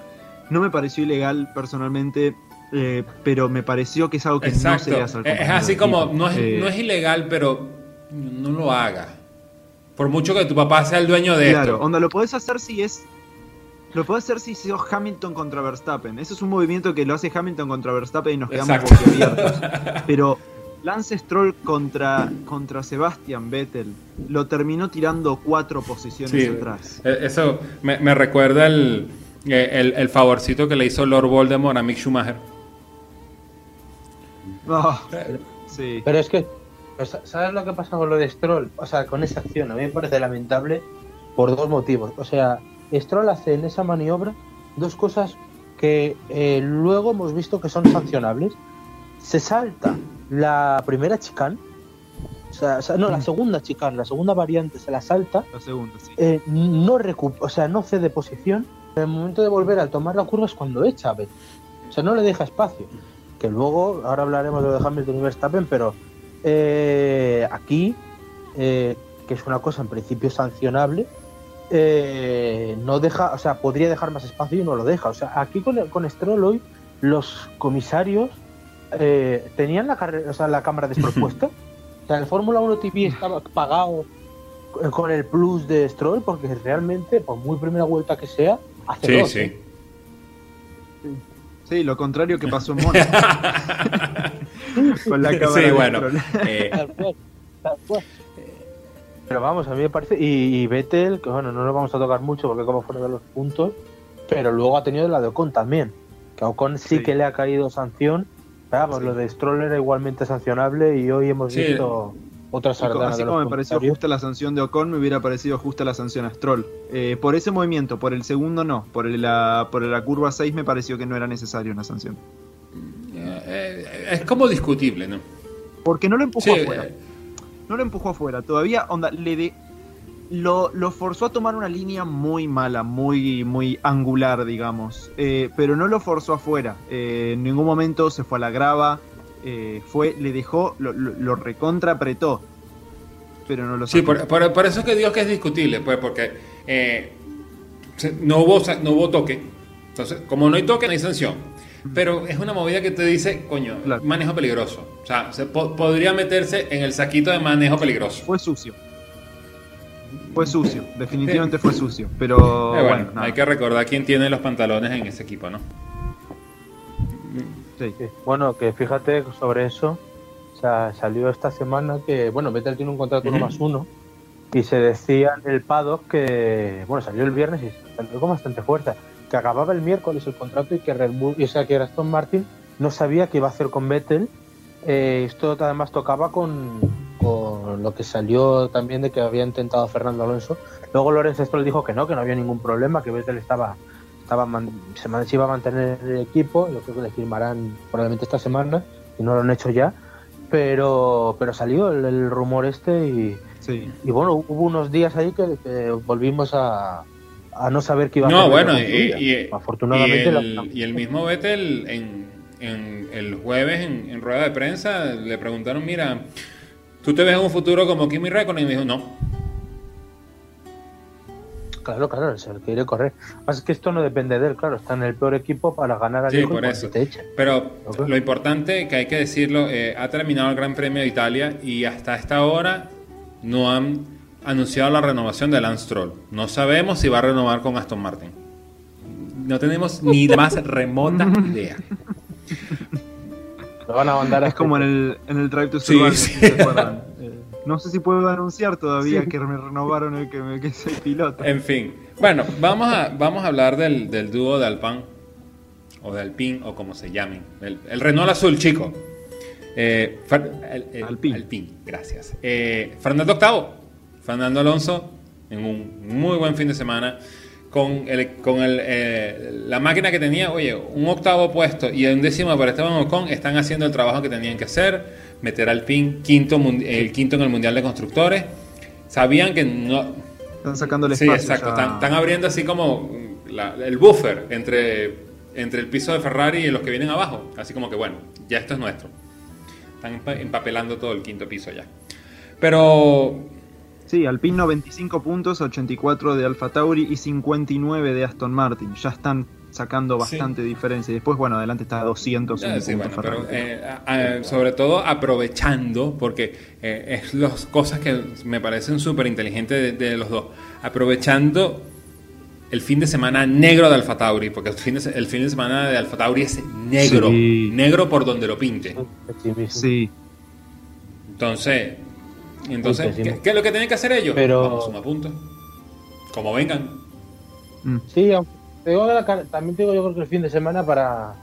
no me pareció ilegal personalmente, eh, pero me pareció que es algo que no se hace al es así como, no es, Eh, no es ilegal, pero no lo haga. Por mucho que tu papá sea el dueño de Claro, esto. onda, lo podés hacer si es. Lo podés hacer si sos Hamilton contra Verstappen. Ese es un movimiento que lo hace Hamilton contra Verstappen y nos quedamos boquiabiertos. Pero Lance Stroll contra, contra Sebastian Vettel lo terminó tirando cuatro posiciones Sí, atrás. eh, eso me, me recuerda el, eh, el, el favorcito que le hizo Lord Voldemort a Mick Schumacher. Ah, Eh, sí. Pero es que, ¿sabes lo que pasa con lo de Stroll? O sea, con esa acción, a mí me parece lamentable por dos motivos. O sea, Stroll hace en esa maniobra dos cosas que eh, luego hemos visto que son sancionables. Se salta la primera chicane, o sea, no, la segunda chicane, la segunda variante se la salta, La segunda, sí. eh, no recu- o sea, no cede posición. En el momento de volver a tomar la curva es cuando echa a. O sea, no le deja espacio. Que luego, ahora hablaremos de lo de Hamilton y Verstappen, pero eh, aquí, eh, que es una cosa en principio sancionable, eh, no deja, o sea, podría dejar más espacio y no lo deja. O sea, aquí con, con Stroll hoy, los comisarios tenían la, carrera, o sea, la cámara despropuesta. o sea, el Fórmula 1 TV estaba pagado con el plus de Stroll porque realmente, por muy primera vuelta que sea, hace Sí, dos, sí. Sí, lo contrario que pasó en Mónaco. Con la cámara Sí, de bueno. Eh, Tal cual, tal cual. Pero vamos, a mí me parece. Y, y Vettel, que bueno, no lo vamos a tocar mucho porque como fueron de los puntos, pero luego ha tenido la de Ocon también. Que a Ocon sí, Sí. que le ha caído sanción. Pero vamos, Sí. lo de Stroll era igualmente sancionable y hoy hemos Sí. visto otra sardana Así de los como me pareció justa la sanción de Ocon, me hubiera parecido justa la sanción a Stroll. Eh, por ese movimiento, por el segundo no. Por la, por la curva 6 me pareció que no era necesaria una sanción. Eh, eh, es como discutible, ¿no? Porque no lo empujó Sí, afuera. eh, No lo empujó afuera. Todavía, onda, le de... Lo, lo forzó a tomar una línea muy mala, muy, muy angular, digamos. Eh, pero no lo forzó afuera. Eh, en ningún momento se fue a la grava. Eh, fue, le dejó, lo, lo, lo recontra apretó. Pero no lo Sí, por, por- por eso es que digo que es discutible, pues, porque eh, no, hubo, no hubo toque. Entonces, como no hay toque, no hay sanción. Pero es una movida que te dice, coño, Claro. manejo peligroso. O sea, se po- podría meterse en el saquito de manejo peligroso. Fue sucio. Fue sucio, definitivamente fue sucio. Pero Eh, bueno, bueno, nada. hay que recordar quién tiene los pantalones en ese equipo, ¿no? Sí. Bueno, que fíjate sobre eso. O sea, salió esta semana que, bueno, Vettel tiene un contrato uno más uno. Y se decía en el paddock que, bueno, salió el viernes y salió con bastante fuerza. Que acababa el miércoles el contrato y que Red Bull, o sea, que Aston Martin no sabía qué iba a hacer con Vettel. Eh, esto además tocaba con, con lo que salió también de que había intentado Fernando Alonso. Luego Lorenzo Stroll dijo que no, que no había ningún problema, que Vettel estaba, estaba man- se, se iba a mantener en el equipo. Yo creo que le firmarán probablemente esta semana, y no lo han hecho ya. Pero, pero salió el, el rumor este y, Sí. y bueno, hubo unos días ahí que, que volvimos a, a no saber qué iba a No, hacer. bueno, y, afortunadamente y la- el, y el mismo Vettel en, en el jueves en, en rueda de prensa le preguntaron, mira, ¿tú te ves en un futuro como Kimi Räikkönen? Y me dijo, no. Claro, claro, es el que quiere correr. Lo que pasa es que esto no depende de él, claro, está en el peor equipo para ganar al Sí, por eso. te echan. Pero lo importante, que hay que decirlo, eh, ha terminado el Gran Premio de Italia y hasta esta hora no han anunciado la renovación de Lance Stroll. No sabemos si va a renovar con Aston Martin. No tenemos ni la más remota idea. Lo van a mandar Es como en el, en el Drive to Sí, Survive, sí. si se acuerdan. Eh, no sé si puedo anunciar todavía Sí. que me renovaron el que, me, que soy piloto. En fin. Bueno, vamos a, vamos a hablar del, del dúo de Alpan. O de Alpine, o como se llamen. El, el Renault azul, chico. Eh, el- el- gracias. Eh, Fernando Octavo. Fernando Alonso, en un muy buen fin de semana. Con, el, con el, eh, la máquina que tenía, oye, un octavo puesto y un décimo para Esteban Ocon, están haciendo el trabajo que tenían que hacer. Meter al PIN quinto, el quinto en el Mundial de Constructores. Sabían que no, Están sacando el Sí, espacio. exacto. ya. Están, están abriendo así como la- el buffer entre, entre el piso de Ferrari y los que vienen abajo. Así como que, bueno, ya esto es nuestro. Están empa- empapelando todo el quinto piso ya. Pero, Sí, Alpine 95 puntos, 84 de Alfa Tauri y 59 de Aston Martin. Ya están sacando Sí. bastante diferencia. Y después, bueno, adelante está a 200 eh, sí, bueno, puntos pero eh, a- a- sobre todo aprovechando, porque eh, es las cosas que me parecen súper inteligentes de, de los dos. Aprovechando el fin de semana negro de Alfa Tauri, porque el fin de, se- el fin de semana de Alfa Tauri es negro. Sí. Negro por donde lo pinte. Sí, Entonces, entonces ¿qué, es lo que tienen que hacer ellos? Pero- Vamos, suma puntos. Como vengan. Mm. Sí, aunque digo también te digo yo creo que el fin de semana para,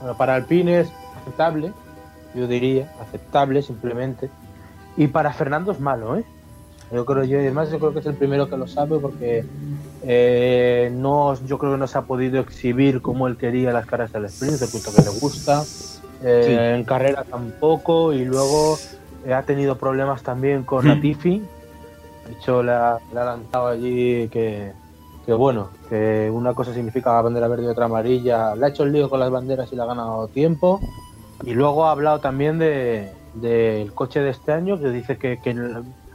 bueno, para Alpine es aceptable, yo diría, aceptable simplemente. Y para Fernando es malo, ¿eh? Yo creo yo, y además yo creo que es el primero que lo sabe porque eh, no, yo creo que no se ha podido exhibir como él quería las caras del sprint, el punto que le gusta. Eh, Sí. En carrera tampoco, y luego ha tenido problemas también con Hmm. Latifi. De hecho, le ha, le ha lanzado allí que, que bueno, que una cosa significa la bandera verde y otra amarilla. Le ha hecho el lío con las banderas y le ha ganado tiempo. Y luego ha hablado también de- del coche de este año, que dice que,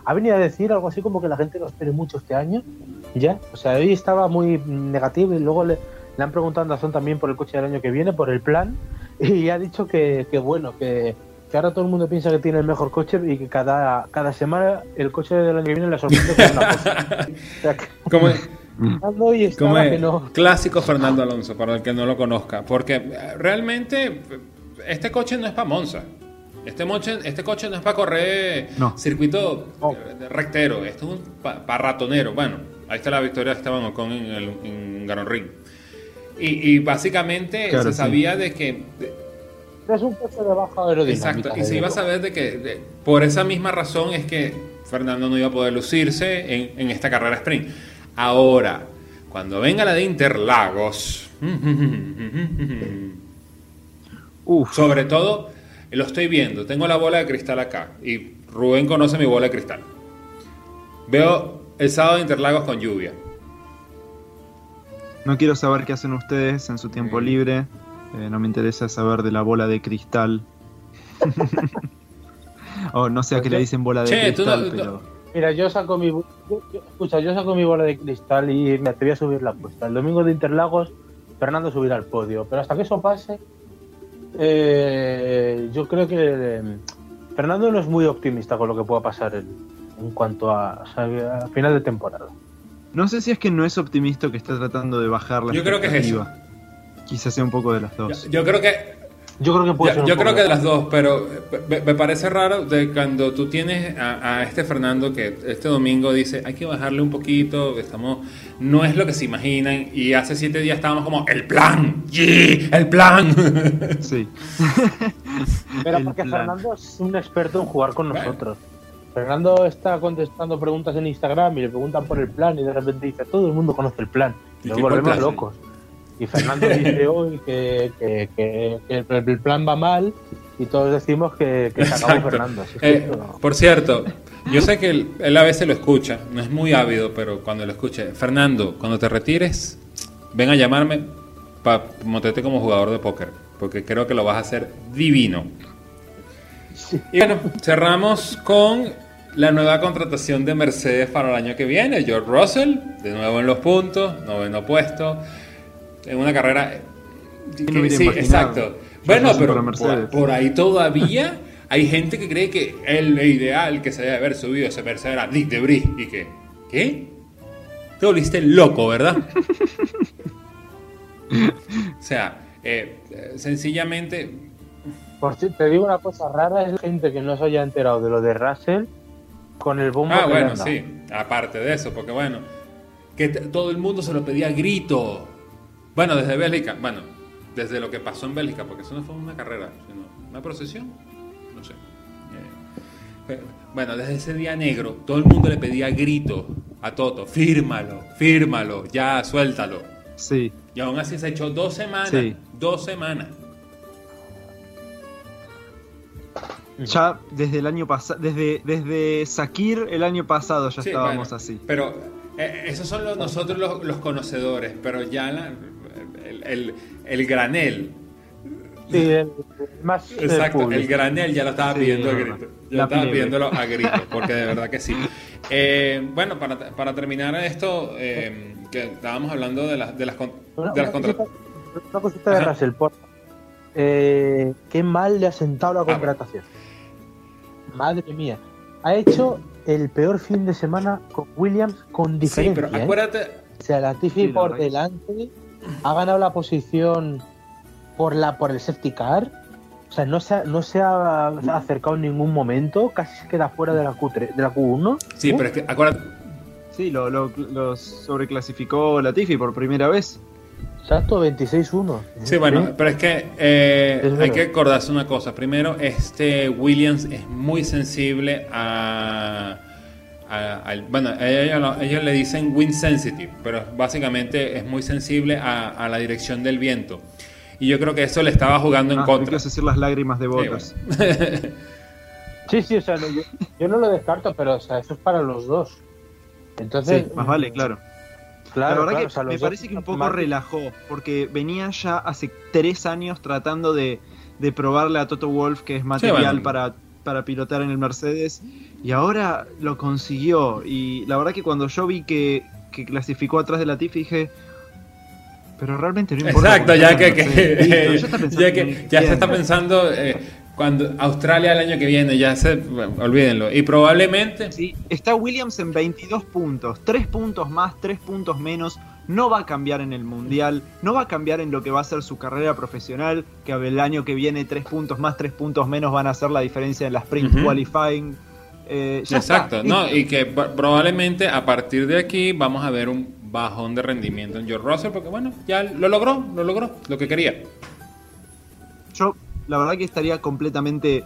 ha venido a decir algo así como que la gente lo espere mucho este año. Ya, o sea, hoy estaba muy negativo y luego le, le han preguntado a Dazón también por el coche del año que viene, por el plan, y ha dicho que, que bueno, que, que ahora todo el mundo piensa que tiene el mejor coche y que cada, cada semana el coche del año que viene le sorprende con una cosa. O sea, que estaba es que no. clásico Fernando Alonso, para el que no lo conozca. Porque eh, realmente este coche no es para Monza. Este, moche- este coche no es para correr No. circuito No. rectero. Esto es un para ratonero. Bueno, ahí está la victoria de Esteban Ocon en, el, en Garon Ring. Y, y básicamente Claro, se sí. sabía de que Es un coche de baja aerodinámica. Exacto, y se iba a saber de que de- por esa misma razón es que Fernando no iba a poder lucirse en, en esta carrera sprint. Ahora, cuando venga la de Interlagos, Uf, sobre todo, lo estoy viendo, tengo la bola de cristal acá y Rubén conoce mi bola de cristal. Veo el sábado de Interlagos con lluvia. no quiero saber qué hacen ustedes en su tiempo libre. Eh, no me interesa saber de la bola de cristal. o no sé a qué le dicen bola de Che, tú cristal, no- pero. Mira, yo saco mi. yo- escucha, yo saco mi bola de cristal y me atreví a subir la apuesta. El domingo de Interlagos, Fernando subirá al podio. Pero hasta que eso pase, eh, yo creo que eh, Fernando no es muy optimista con lo que pueda pasar en, en cuanto a, o sea, a final de temporada. No sé si es que no es optimista o que está tratando de bajar la Yo creo que es expectativa. Quizás sea un poco de las dos. yo creo que Yo creo que puede Yo, yo creo que de las dos, pero me, me parece raro de cuando tú tienes a, a este Fernando que este domingo dice hay que bajarle un poquito, estamos, no es lo que se imaginan y hace siete días estábamos como el plan, ¡Sí! el plan. Sí. Pero el porque plan. Fernando es un experto en jugar con Bueno. nosotros. Fernando está contestando preguntas en Instagram y le preguntan por el plan y de repente dice, todo el mundo conoce el plan. ¿Y Nos volvemos plan? locos. Y Fernando dice hoy que, que- que- que el, plan va mal y todos decimos que, se acabó. Fernando. Que Eh, esto- por cierto, yo sé que él, él a veces lo escucha, no es muy ávido, pero cuando lo escuche, Fernando, cuando te retires, ven a llamarme para montarte como jugador de póker, porque creo que lo vas a hacer divino. Y bueno, cerramos con la nueva contratación de Mercedes para el año que viene, George Russell, de nuevo en los puntos, noveno puesto, en una carrera... ¿Quién que- sí, exacto. Bueno, pero por, por ahí todavía hay gente que cree que el ideal que se debe haber subido ese Mercedes era Nick Debris y que... ¿Qué? Te volviste loco, ¿verdad? o sea, eh, eh, sencillamente por si te digo una cosa rara, es gente que no se haya enterado de lo de Russell con el bombo Ah, que bueno, sí, aparte de eso, porque bueno, que todo el mundo se lo pedía a grito. Bueno, desde Bélgica, bueno, desde lo que pasó en Bélgica, porque eso no fue una carrera, sino una procesión, no sé. Eh, bueno, desde ese día negro, todo el mundo le pedía a grito a Toto, fírmalo, fírmalo, ya, suéltalo. Sí. Y aún así se echó dos semanas, Sí. dos semanas. Ya desde el año pasado, desde, desde Sakir el año pasado ya Sí, estábamos bueno, así. Pero eh, esos son los, nosotros los, los conocedores, pero ya la- el, el- el granel, Sí, el- más eh, exacto, el grande ya lo estaba Sí, pidiendo a es grito. Ya La estaba pidiéndolo a grito, porque de verdad que sí. Eh, bueno, para, para terminar esto, eh, que estábamos hablando de, las de las, con- Una, de las una cosita, una cosita de. Russell, por eh, qué mal le ha sentado la bueno. contratación. Madre mía. Ha hecho el peor fin de semana con Williams con Sí, diferencia. pero ¿eh? acuérdate, O sea, la Tiffy Sí, por sí. delante ha ganado la posición por la por el safety car. O sea, no se ha, no se ha acercado en ningún momento, casi se queda fuera de la Q3, de la Q1. sí, pero es que acuérdate, Sí, lo, lo, lo sobreclasificó Latifi por primera vez. Exacto, 26-1. Sí, bueno, pero es que eh, Es hay que acordarse una cosa. Primero, este Williams es muy sensible a. a- bueno, a ellos, lo- ellos le dicen wind sensitive, pero básicamente es muy sensible a, a la dirección del viento. Y yo creo que eso le estaba jugando en Ah, contra. quieres decir las lágrimas de Sí, bueno. Sí, sí, o sea, no, yo, yo no lo descarto, pero o sea, eso es para los dos. Entonces, Sí, más vale, claro. Claro, la verdad claro, que o sea, los me parece que un poco relajó, porque venía ya hace tres años tratando de, de probarle a Toto Wolf que es material bueno. para, para pilotar en el Mercedes, y ahora lo consiguió. Y la verdad que cuando yo vi que, que clasificó atrás de la Tiff dije, pero realmente no importa. Exacto, ya que, ya que ya se está pensando eh, cuando Australia el año que viene, ya se bueno, olvídenlo. Y probablemente Sí, está Williams en 22 puntos, 3 puntos más, 3 puntos menos. No va a cambiar en el mundial, no va a cambiar en lo que va a ser su carrera profesional. Que el año que viene, 3 puntos más, 3 puntos menos van a ser la diferencia en la sprint qualifying. Eh, Exacto, está, no, y que probablemente a partir de aquí vamos a ver un bajón de rendimiento en George Russell, porque bueno, ya lo logró, lo logró, lo que quería. Yo, la verdad que estaría completamente.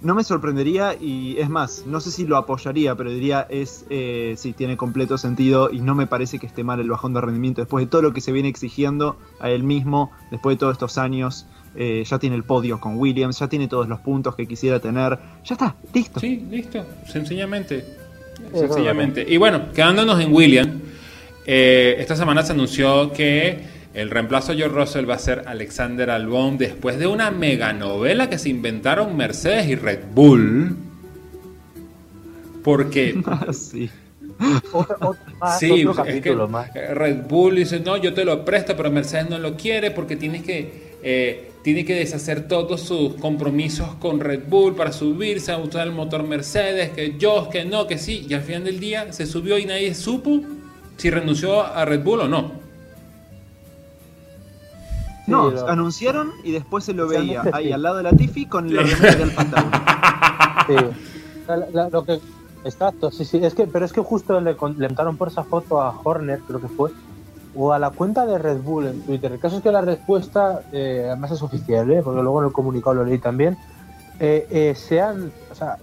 No me sorprendería y es más, no sé si lo apoyaría, pero diría es eh, sí, tiene completo sentido y no me parece que esté mal el bajón de rendimiento después de todo lo que se viene exigiendo a él mismo, después de todos estos años. eh, ya tiene el podio con Williams, ya tiene todos los puntos que quisiera tener. Ya está, listo. Sí, listo, sencillamente. Sencillamente. Y bueno, quedándonos en Williams, eh, esta semana se anunció que el reemplazo de George Russell va a ser Alexander Albon después de una mega novela que se inventaron Mercedes y Red Bull. Porque Ah, sí. Otro, otro más, Sí, otro es que capítulo más. Red Bull dice, no, yo te lo presto, pero Mercedes no lo quiere porque tienes que, eh, tiene que deshacer todos sus compromisos con Red Bull para subirse a usar el motor Mercedes, que yo, que no, que sí, y al final del día se subió y nadie supo si renunció a Red Bull o no. No, lo- anunciaron y después se lo veía ahí sí. al lado de la Tiffy con la remera del Tauri. Sí. La- la- lo que, exacto, sí, sí. Es que, pero es que justo le, con- le montaron por esa foto a Horner, creo que fue, o a la cuenta de Red Bull en Twitter. El caso es que la respuesta, eh, además es oficial, ¿eh? porque luego en el comunicado lo leí también, eh, eh, se han, o sea,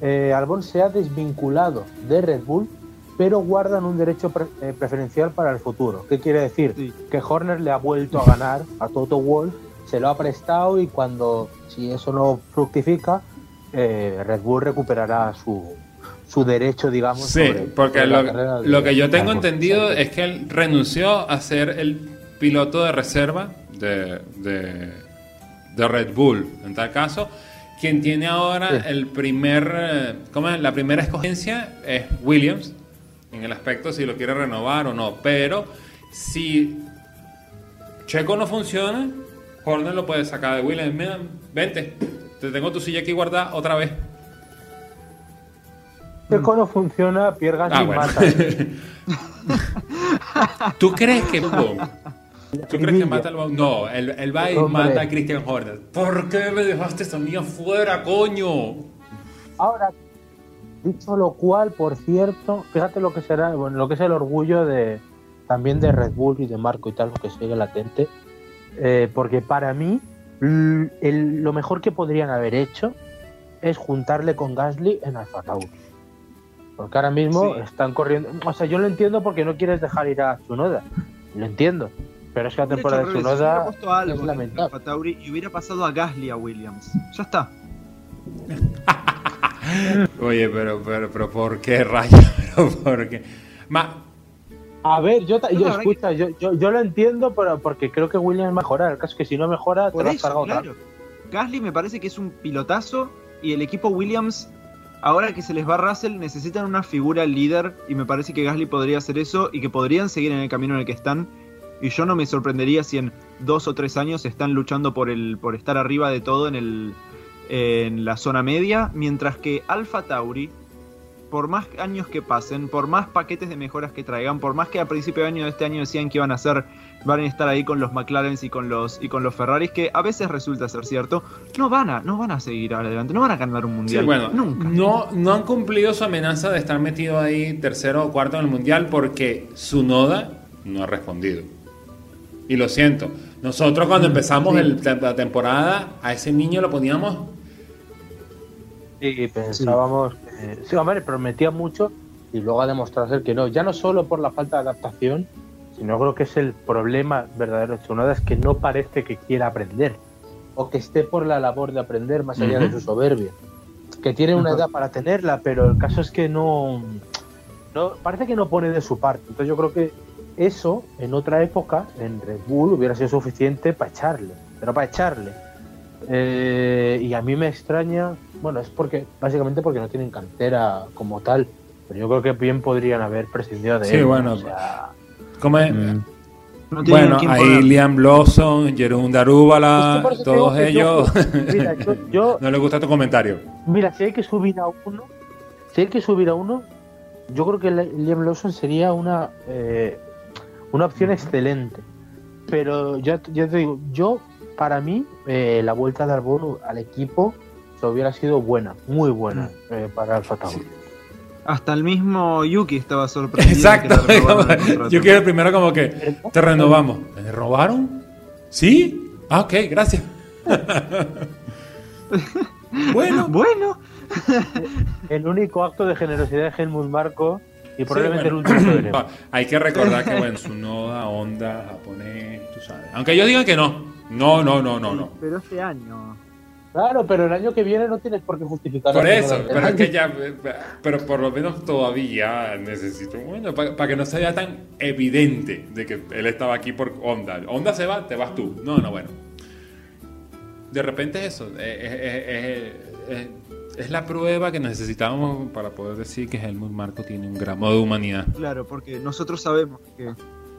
eh, Albon se ha desvinculado de Red Bull, pero guardan un derecho pre- eh, preferencial para el futuro. ¿Qué quiere decir? Sí. Que Horner le ha vuelto a ganar a Toto Wolff, se lo ha prestado y cuando, si eso no fructifica, eh, Red Bull recuperará su, su derecho, digamos. Sí, sobre- porque sobre lo, de- lo que yo tengo entendido es que él renunció a ser el piloto de reserva de, de, de Red Bull. En tal caso, quien tiene ahora Sí. el primer, eh, ¿cómo es? la primera escogencia es Williams, en el aspecto si lo quiere renovar o no. Pero si Checo no funciona, Horner lo puede sacar de Williams. Mira, vente, te tengo tu silla aquí guardada otra vez. Checo no funciona, Pierre Gasly Ah, bueno. mata. ¿Tú crees que ¿Tú crees que mata al Albon? No, él, él va y mata a Christian Horner. ¿Por qué me dejaste esa mía fuera, coño? Ahora, dicho lo cual, por cierto, fíjate lo que será, bueno, lo que es el orgullo de también de Red Bull y de Marco y tal, que sigue latente, eh, porque para mí el- lo mejor que podrían haber hecho es juntarle con Gasly en Alfa Tauri. Porque ahora mismo Sí. están corriendo, o sea, yo lo entiendo porque no quieres dejar ir a Tsunoda, lo entiendo, pero es que la temporada hecho de hubiera puesto a Albon es en lamentable. Alfa Tauri y hubiera pasado a Gasly a Williams. Ya está. Oye, pero, pero, pero ¿por qué rayo? ¿Pero por qué? Ma- A ver, yo, No, yo yo, yo, yo lo entiendo, pero porque creo que Williams mejora. El caso es que si no mejora, te Por lo has eso, cargado claro. Gasly me parece que es un pilotazo y el equipo Williams, ahora que se les va Russell, necesitan una figura líder y me parece que Gasly podría hacer eso y que podrían seguir en el camino en el que están. Y yo no me sorprendería si en dos o tres años están luchando por el por estar arriba de todo en el en la zona media, mientras que Alfa Tauri, por más años que pasen, por más paquetes de mejoras que traigan, por más que a principio de año de este año decían que iban a hacer, van a estar ahí con los McLaren y con los y con los Ferraris, que a veces resulta ser cierto, no van a, no van a seguir adelante, no van a ganar un Sí, mundial. bueno, nunca. No, no han cumplido su amenaza de estar metido ahí tercero o cuarto en el mundial porque su noda no ha respondido. Y lo siento. Nosotros cuando empezamos sí. el- la temporada, a ese niño lo poníamos Y pensábamos que. Sí, hombre, prometía mucho y luego ha demostrado ser que no. Ya no solo por la falta de adaptación, sino creo que es el problema verdadero de Tsunoda, es que no parece que quiera aprender. O que esté por la labor de aprender más allá de su soberbia. Que tiene una edad para tenerla, pero el caso es que no. no parece que no pone de su parte. Entonces yo creo que eso, en otra época, en Red Bull, hubiera sido suficiente para echarle. Pero para echarle. Eh, y a mí me extraña, bueno, es porque básicamente porque no tienen cantera como tal, pero yo creo que bien podrían haber prescindido de Sí, él. bueno, o sea, ¿cómo es? mm. No Bueno, ahí poner. Liam Lawson, Jerome Es Darúbala, todos ellos. yo- mira, yo, yo- no les gusta tu comentario. mira, si hay que subir a uno, si hay que subir a uno, yo creo que Le- Liam Lawson sería una eh, una opción excelente. Pero ya, ya te digo, yo para mí eh, la vuelta de Albon al equipo hubiera sido buena, muy buena eh, para Alfa Tauri. Hasta el mismo Yuki estaba sorprendido. Exacto. le robaron el. Yo primero como que te renovamos. ¿Me robaron? ¿Sí? Ah, ok, gracias. bueno. Bueno, El único acto de generosidad de Helmut Marco y Sí, probablemente bueno. el último Hay que recordar que, bueno, su noda, onda, japonés, tú sabes. Aunque ellos digan que no. No, no, no, no, no. pero este año. Claro, pero el año que viene no tienes por qué justificar. Por eso, pero es que ya, pero por lo menos todavía necesito, bueno, para que no se vea tan evidente de que él estaba aquí por Onda. Onda se va, te vas tú. No, no, bueno. De repente es eso, eh, es, es- es- es la prueba que necesitábamos para poder decir que Helmut Marco tiene un gramo de humanidad. Claro, porque nosotros sabemos que.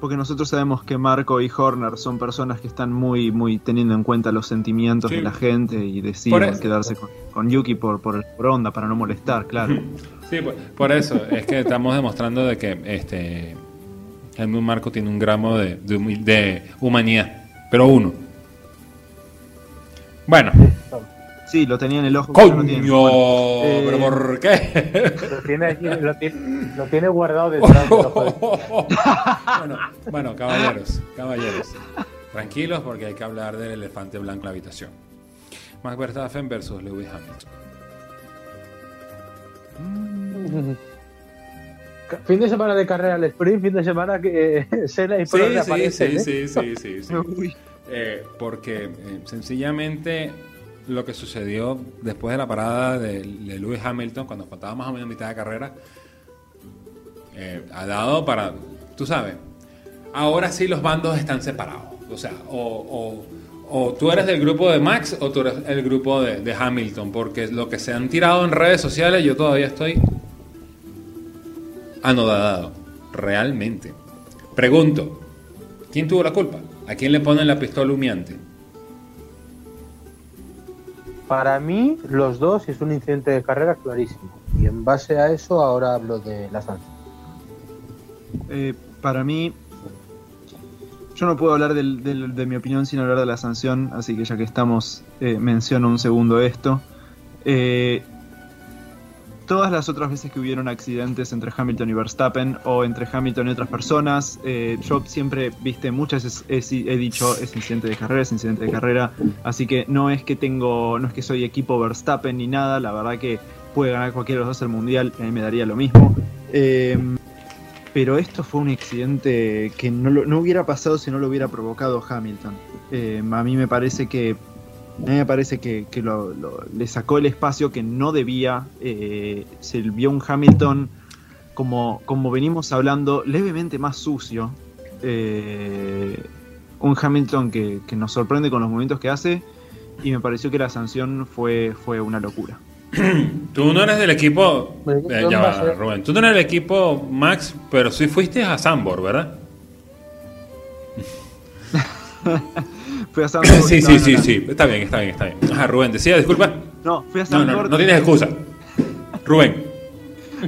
Porque nosotros sabemos que Marco y Horner son personas que están muy, muy teniendo en cuenta los sentimientos Sí. de la gente y deciden quedarse con, con Yuki por, por, por onda, para no molestar, claro. Sí, por, por eso es que estamos demostrando de que este Helmut Marco tiene un gramo de, de humi- de humanidad, pero uno. Bueno, Sí, lo tenía en el ojo. pero no coño, cuerpo. Eh, pero ¿por qué? Lo tiene, aquí, lo, tiene, lo tiene guardado detrás del ojo bueno, bueno, caballeros, caballeros, tranquilos porque hay que hablar del elefante blanco en la habitación. Max Verstappen versus Lewis Hamilton. Fin de semana de carrera al sprint, fin de semana que eh, Senna y Sí, Prost sí, sí, ¿eh? sí, sí, sí, sí. Eh, porque eh, sencillamente lo que sucedió después de la parada de, de Lewis Hamilton, cuando faltaba más o menos mitad de carrera, eh, ha dado para, tú sabes, ahora sí los bandos están separados. O sea, o, tú eres del grupo de Max o tú eres el grupo de, de Hamilton, porque lo que se han tirado en redes sociales yo todavía estoy anodadado, realmente. Pregunto, ¿quién tuvo la culpa? ¿A quién le ponen la pistola humeante? Para mí, los dos es un incidente de carrera clarísimo. Y en base a eso, ahora hablo de la sanción. eh, para mí, yo no puedo hablar del- del- de mi opinión sin hablar de la sanción, así que ya que estamos, eh, menciono un segundo esto. Eh, todas las otras veces que hubieron accidentes entre Hamilton y Verstappen o entre Hamilton y otras personas, eh, yo siempre, viste, muchas veces he, dicho es incidente de carrera, es incidente de carrera, así que no es que tengo, no es que soy equipo Verstappen ni nada, la verdad que puede ganar cualquiera de los dos el mundial, a mí me daría lo mismo. Eh, pero esto fue un accidente que no, no hubiera pasado si no lo hubiera provocado Hamilton. Eh, a mí me parece que a mí me parece que, que lo- lo- le sacó el espacio que no debía. eh, se vio un Hamilton, como, como venimos hablando, levemente más sucio. eh, un Hamilton que, que nos sorprende con los movimientos que hace. Y me pareció que la sanción fue, fue una locura. Tú no eres del equipo. Eh, ya va, Rubén. Tú no eres del equipo Max, pero sí fuiste a Sambor, ¿verdad? Fui a sí, no, sí, no, sí, no. sí. Está bien, está bien, está bien. Ajá, Rubén, decía, disculpa. No, fui a No, no, no, tienes excusa. Rubén.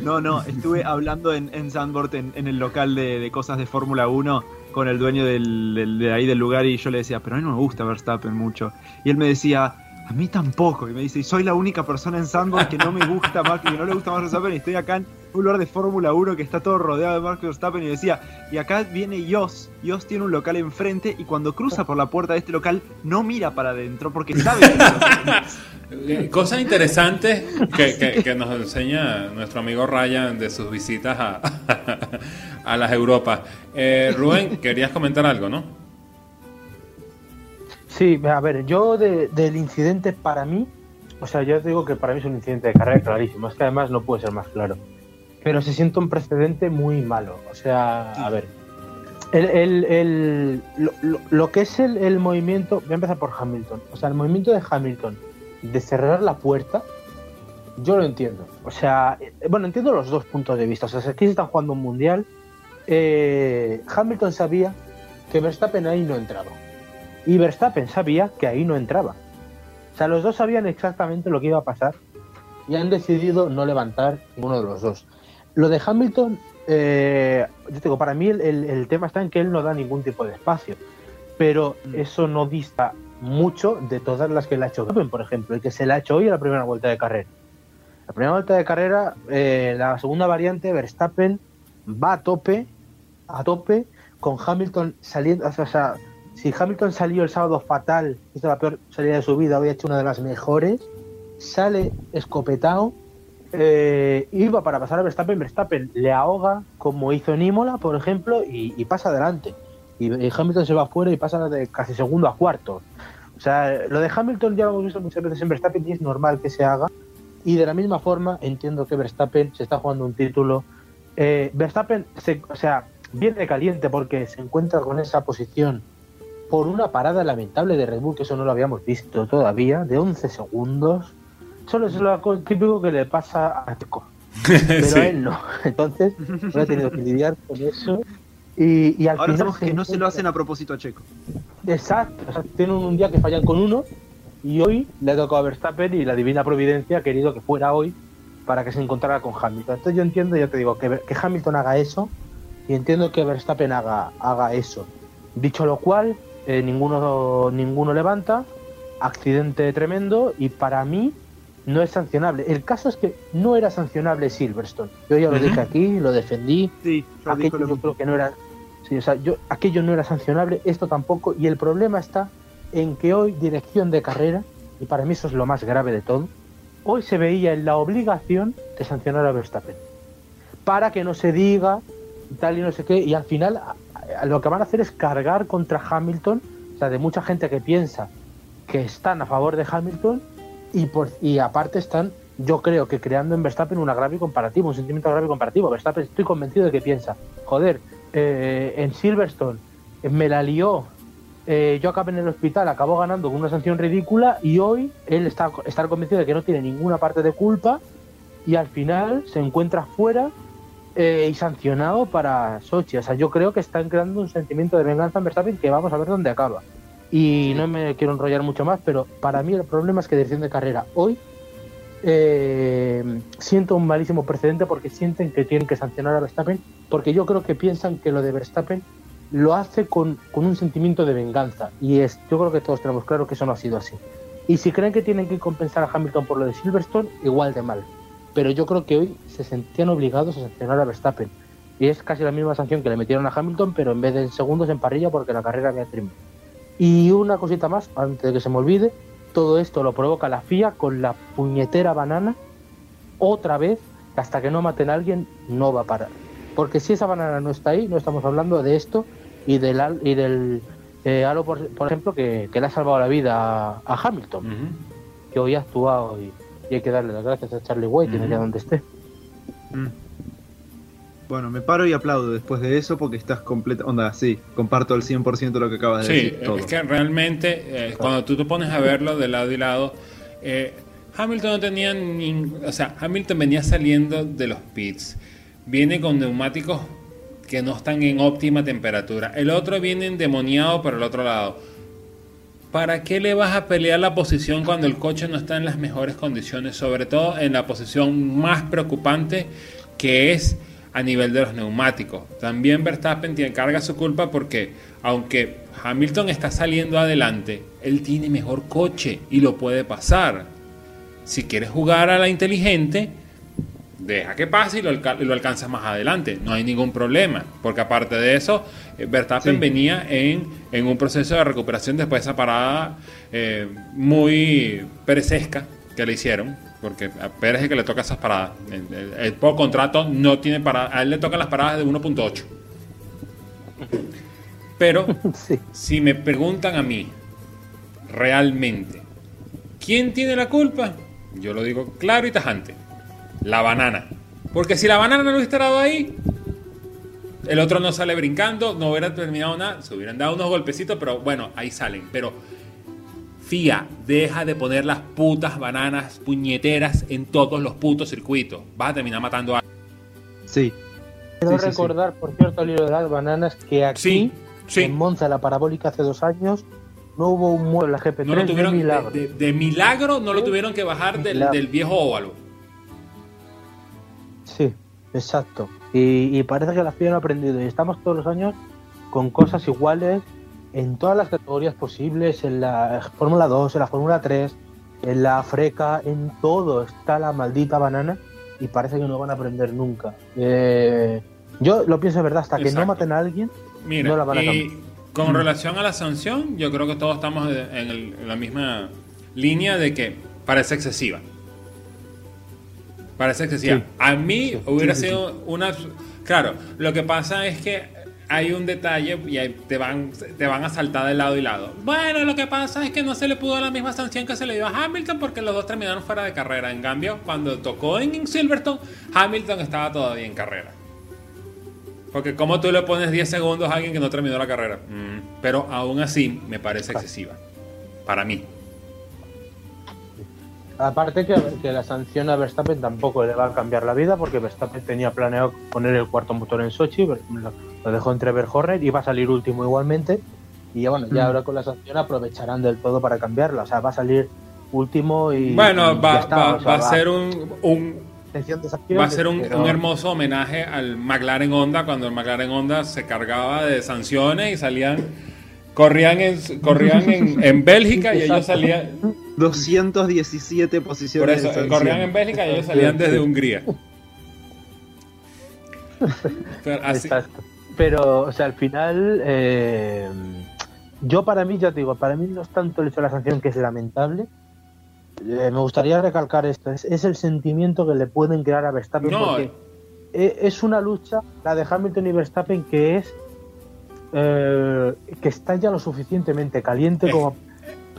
No, no, estuve hablando en, en Sandbord, en, en el local de, de cosas de Fórmula 1, con el dueño del, del- de ahí del lugar y yo le decía, pero a mí no me gusta Verstappen mucho. Y él me decía, a mí tampoco. Y me dice, soy la única persona en Sandboard que no me gusta más, que no le gusta más Verstappen y estoy acá en un lugar de Fórmula 1 que está todo rodeado de Mark Verstappen y decía, y acá viene Jos, Jos tiene un local enfrente y cuando cruza por la puerta de este local no mira para adentro porque sabe que Eh, Cosas interesantes que, que- que nos enseña nuestro amigo Ryan de sus visitas a, a las Europas. Eh, Rubén, querías comentar algo, ¿no? Sí, a ver, yo de- del incidente para mí, o sea, yo digo que para mí es un incidente de carrera clarísimo, es que además no puede ser más claro. Pero se siente un precedente muy malo. O sea, a ver, el, el- el- lo, lo- lo que es el, el movimiento, voy a empezar por Hamilton. O sea, el movimiento de Hamilton de cerrar la puerta, yo lo entiendo. O sea, eh, bueno, entiendo los dos puntos de vista. O sea, si aquí se está jugando un mundial, eh, Hamilton sabía que Verstappen ahí no entraba. Y Verstappen sabía que ahí no entraba. O sea, los dos sabían exactamente lo que iba a pasar y han decidido no levantar ninguno de los dos. Lo de Hamilton, eh, yo digo, para mí el, el- el tema está en que él no da ningún tipo de espacio, pero eso no dista mucho de todas las que le ha hecho Verstappen, por ejemplo, y que se le ha hecho hoy a la primera vuelta de carrera. La primera vuelta de carrera, eh, la segunda variante, Verstappen va a tope, a tope, con Hamilton saliendo, o sea, si Hamilton salió el sábado fatal, hizo la peor salida de su vida, hoy ha hecho una de las mejores, sale escopetado, eh, iba para pasar a Verstappen, Verstappen le ahoga, como hizo en Imola, por ejemplo, y, pasa adelante. Y, Hamilton se va afuera y pasa de casi segundo a cuarto. O sea, lo de Hamilton ya lo hemos visto muchas veces en Verstappen y es normal que se haga. Y de la misma forma, entiendo que Verstappen se está jugando un título. Eh, Verstappen, o sea, viene caliente porque se encuentra con esa posición por una parada lamentable de Red Bull, que eso no lo habíamos visto todavía, de 11 segundos. Solo es lo típico que le pasa a Checo, pero Sí. a él no. Entonces, no he tenido que lidiar con eso. Y, y al Ahora final que no se lo hacen a propósito a Checo. Exacto, o sea, tienen un día que fallan con uno y hoy le ha tocado a Verstappen y la divina providencia ha querido que fuera hoy para que se encontrara con Hamilton. Entonces yo entiendo, ya te digo, que, que Hamilton haga eso y entiendo que Verstappen haga, haga eso. Dicho lo cual, eh, ninguno, ninguno levanta, accidente tremendo y para mí no es sancionable. El caso es que no era sancionable Silverstone. Yo ya lo dije aquí, lo defendí, Sí, yo aquello lo yo creo que no era sí, o sea, yo, aquello no era sancionable esto tampoco y el problema está en que hoy dirección de carrera y para mí eso es lo más grave de todo hoy se veía en la obligación de sancionar a Verstappen para que no se diga y tal y no sé qué y al final lo que van a hacer es cargar contra Hamilton o sea de mucha gente que piensa que están a favor de Hamilton y por y aparte están yo creo que creando en Verstappen un agravio comparativo, un sentimiento agravio comparativo. Verstappen estoy convencido de que piensa, joder, eh, en Silverstone eh, me la lió, eh, yo acabé en el hospital, acabó ganando con una sanción ridícula y hoy él está estar convencido de que no tiene ninguna parte de culpa y al final se encuentra fuera eh, y sancionado para Sochi. O sea, yo creo que están creando un sentimiento de venganza en Verstappen que vamos a ver dónde acaba. Y no me quiero enrollar mucho más, pero para mí el problema es que dirección de carrera hoy eh, siento un malísimo precedente porque sienten que tienen que sancionar a Verstappen, porque yo creo que piensan que lo de Verstappen lo hace con, con un sentimiento de venganza. Y es, yo creo que todos tenemos claro que eso no ha sido así. Y si creen que tienen que compensar a Hamilton por lo de Silverstone, igual de mal. Pero yo creo que hoy se sentían obligados a sancionar a Verstappen. Y es casi la misma sanción que le metieron a Hamilton, pero en vez de en segundos en parrilla porque la carrera había terminado. Y una cosita más, antes de que se me olvide, todo esto lo provoca la FIA con la puñetera banana. Otra vez, hasta que no maten a alguien, no va a parar. Porque si esa banana no está ahí, no estamos hablando de esto y del, y del eh, halo, por, por ejemplo, que, que le ha salvado la vida a, a Hamilton, que hoy ha actuado y, y hay que darle las gracias a Charlie White, tiene Ujú. que donde esté. Mm. Bueno, me paro y aplaudo después de eso porque estás completa. Onda, sí, comparto al 100% lo que acabas de Sí, decir. Todo. es que realmente eh, cuando tú te pones a verlo de lado y lado, eh, Hamilton no tenía ni, o sea, Hamilton venía saliendo de los pits, viene con neumáticos que no están en óptima temperatura, el otro viene endemoniado por el otro lado. ¿Para qué le vas a pelear la posición cuando el coche no está en las mejores condiciones? Sobre todo en la posición más preocupante que es a nivel de los neumáticos. También Verstappen tiene carga su culpa porque aunque Hamilton está saliendo adelante, él tiene mejor coche y lo puede pasar. Si quieres jugar a la inteligente, deja que pase y lo, alca- lo alcanzas más adelante. No hay ningún problema. Porque aparte de eso, eh, Verstappen Sí. venía en, en un proceso de recuperación después de esa parada eh, muy perecesca que le hicieron. Porque a Pérez es el que le toca esas paradas. El, el- el por contrato no tiene paradas. A él le tocan las paradas de 1.8. Pero sí. si me preguntan a mí, realmente, ¿quién tiene la culpa? Yo lo digo claro y tajante. La banana. Porque si la banana no hubiera estado ahí, el otro no sale brincando, no hubiera terminado nada, se hubieran dado unos golpecitos, pero bueno, ahí salen. Pero FIA, deja de poner las putas bananas puñeteras en todos los putos circuitos. Vas a terminar matando a... Sí. Quiero Sí, sí, sí. recordar, por cierto, al hilo de las bananas, que aquí, Sí, sí. en Monza, la parabólica hace dos años, no hubo un muero en la GP3 No lo de tuvieron, milagro. de, de- de milagro no lo tuvieron que bajar del, Milagro. del viejo óvalo. Sí, exacto. Y, y parece que la FIA no ha aprendido. Y estamos todos los años con cosas iguales en todas las categorías posibles, en la Fórmula 2, en la Fórmula 3. en la freca, en todo está la maldita banana y parece que no van a aprender nunca. Eh, yo lo pienso de verdad, hasta que no Exacto. maten a alguien, Mira, No la van a y cambiar. con relación a la sanción, yo creo que todos estamos en, el- en la misma línea de que parece excesiva. Parece excesiva. Sí. A mí Sí, hubiera sí, sido una... Claro, lo que pasa es que hay un detalle y te van, te van a saltar de lado y lado. Bueno, lo que pasa es que no se le pudo la misma sanción que se le dio a Hamilton porque los dos terminaron fuera de carrera. En cambio, cuando tocó en Silverstone, Hamilton estaba todavía en carrera. Porque como tú le pones 10 segundos a alguien que no terminó la carrera. Mm, pero aún así me parece excesiva. Para mí. Aparte que, que la sanción a Verstappen tampoco le va a cambiar la vida porque Verstappen tenía planeado poner el cuarto motor en Sochi, lo, lo dejó entrever Horner, iba a salir último igualmente y ya bueno, ya Mm. ahora con la sanción aprovecharán del todo para cambiarla, o sea, va a salir último y Bueno, y va, ya está, va- o sea, va a ser un, un- extensión de sanción, va a ser un, pero- un hermoso homenaje al McLaren Honda cuando el McLaren Honda se cargaba de sanciones y salían corrían en corrían en, en Bélgica y ellos salían 217 por posiciones eso de sanción. corrían en Bélgica y ellos salían desde Hungría. Pero así- Exacto. Pero, o sea, al final, eh, yo para mí, ya te digo, para mí no es tanto el hecho de la sanción que es lamentable. Eh, me gustaría recalcar esto, es, es el sentimiento que le pueden crear a Verstappen. No, porque e- es una lucha, la de Hamilton y Verstappen, que es eh, que está ya lo suficientemente caliente como,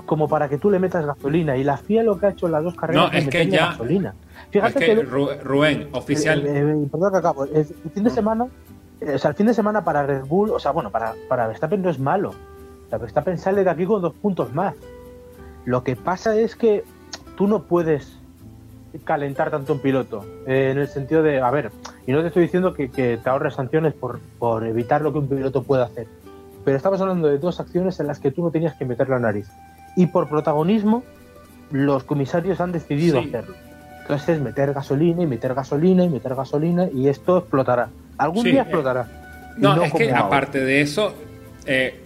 como para que tú le metas gasolina. Y la FIA lo que ha hecho en las dos carreras No, es que ya- gasolina. es Fíjate que que Ru- Rubén, oficial, eh, eh, perdón que acabo. El, fin de semana, eh, o sea, el fin de semana para Red Bull, o sea, bueno, para, para Verstappen no es malo. O sea, Verstappen sale de aquí con dos puntos más. Lo que pasa es que tú no puedes calentar tanto un piloto. eh, en el sentido de, a ver, y no te estoy diciendo que, que te ahorres sanciones por, por evitar lo que un piloto puede hacer. Pero estamos hablando de dos acciones en las que tú no tenías que meter la nariz. Y por protagonismo, los comisarios han decidido Sí. hacerlo. Entonces es meter gasolina y meter gasolina y meter gasolina y esto explotará. Algún Sí, día eh, explotará. Y No, es que ahora. aparte de eso, eh,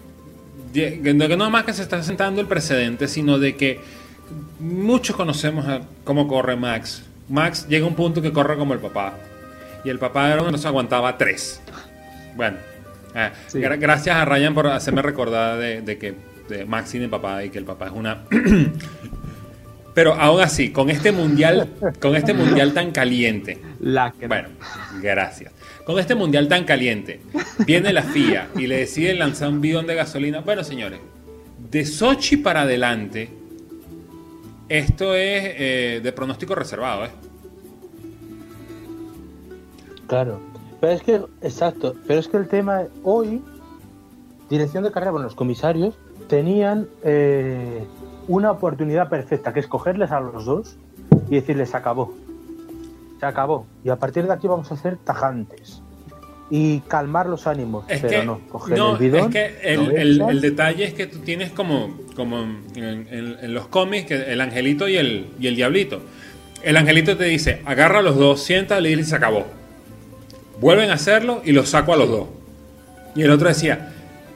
no más que se está sentando el precedente, sino de que muchos conocemos a cómo corre Max. Max llega a un punto que corre como el papá. Y el papá era uno que se aguantaba tres. Bueno, eh, Sí. gra- gracias a Ryan por hacerme recordar de, de que de Max tiene papá y que el papá es una... Pero aún así, con este mundial, con este mundial tan caliente, bueno, gracias. Con este mundial tan caliente, viene la FIA y le decide lanzar un bidón de gasolina. Bueno, señores, de Sochi para adelante, esto es eh, de pronóstico reservado, ¿eh? Claro. Pero es que, exacto, pero es que el tema, hoy, dirección de carrera, bueno, los comisarios tenían eh, una oportunidad perfecta, que es cogerles a los dos y decirles, se acabó. Se acabó. Y a partir de aquí vamos a ser tajantes. Y calmar los ánimos. Es pero que, no, coger no, el bidón. es que el, el- el detalle es que tú tienes como, como en, en- en los cómics que el angelito y el, y el diablito. El angelito te dice, agarra a los dos, siéntale y se acabó. Vuelven a hacerlo y los saco a los dos. Y el otro decía,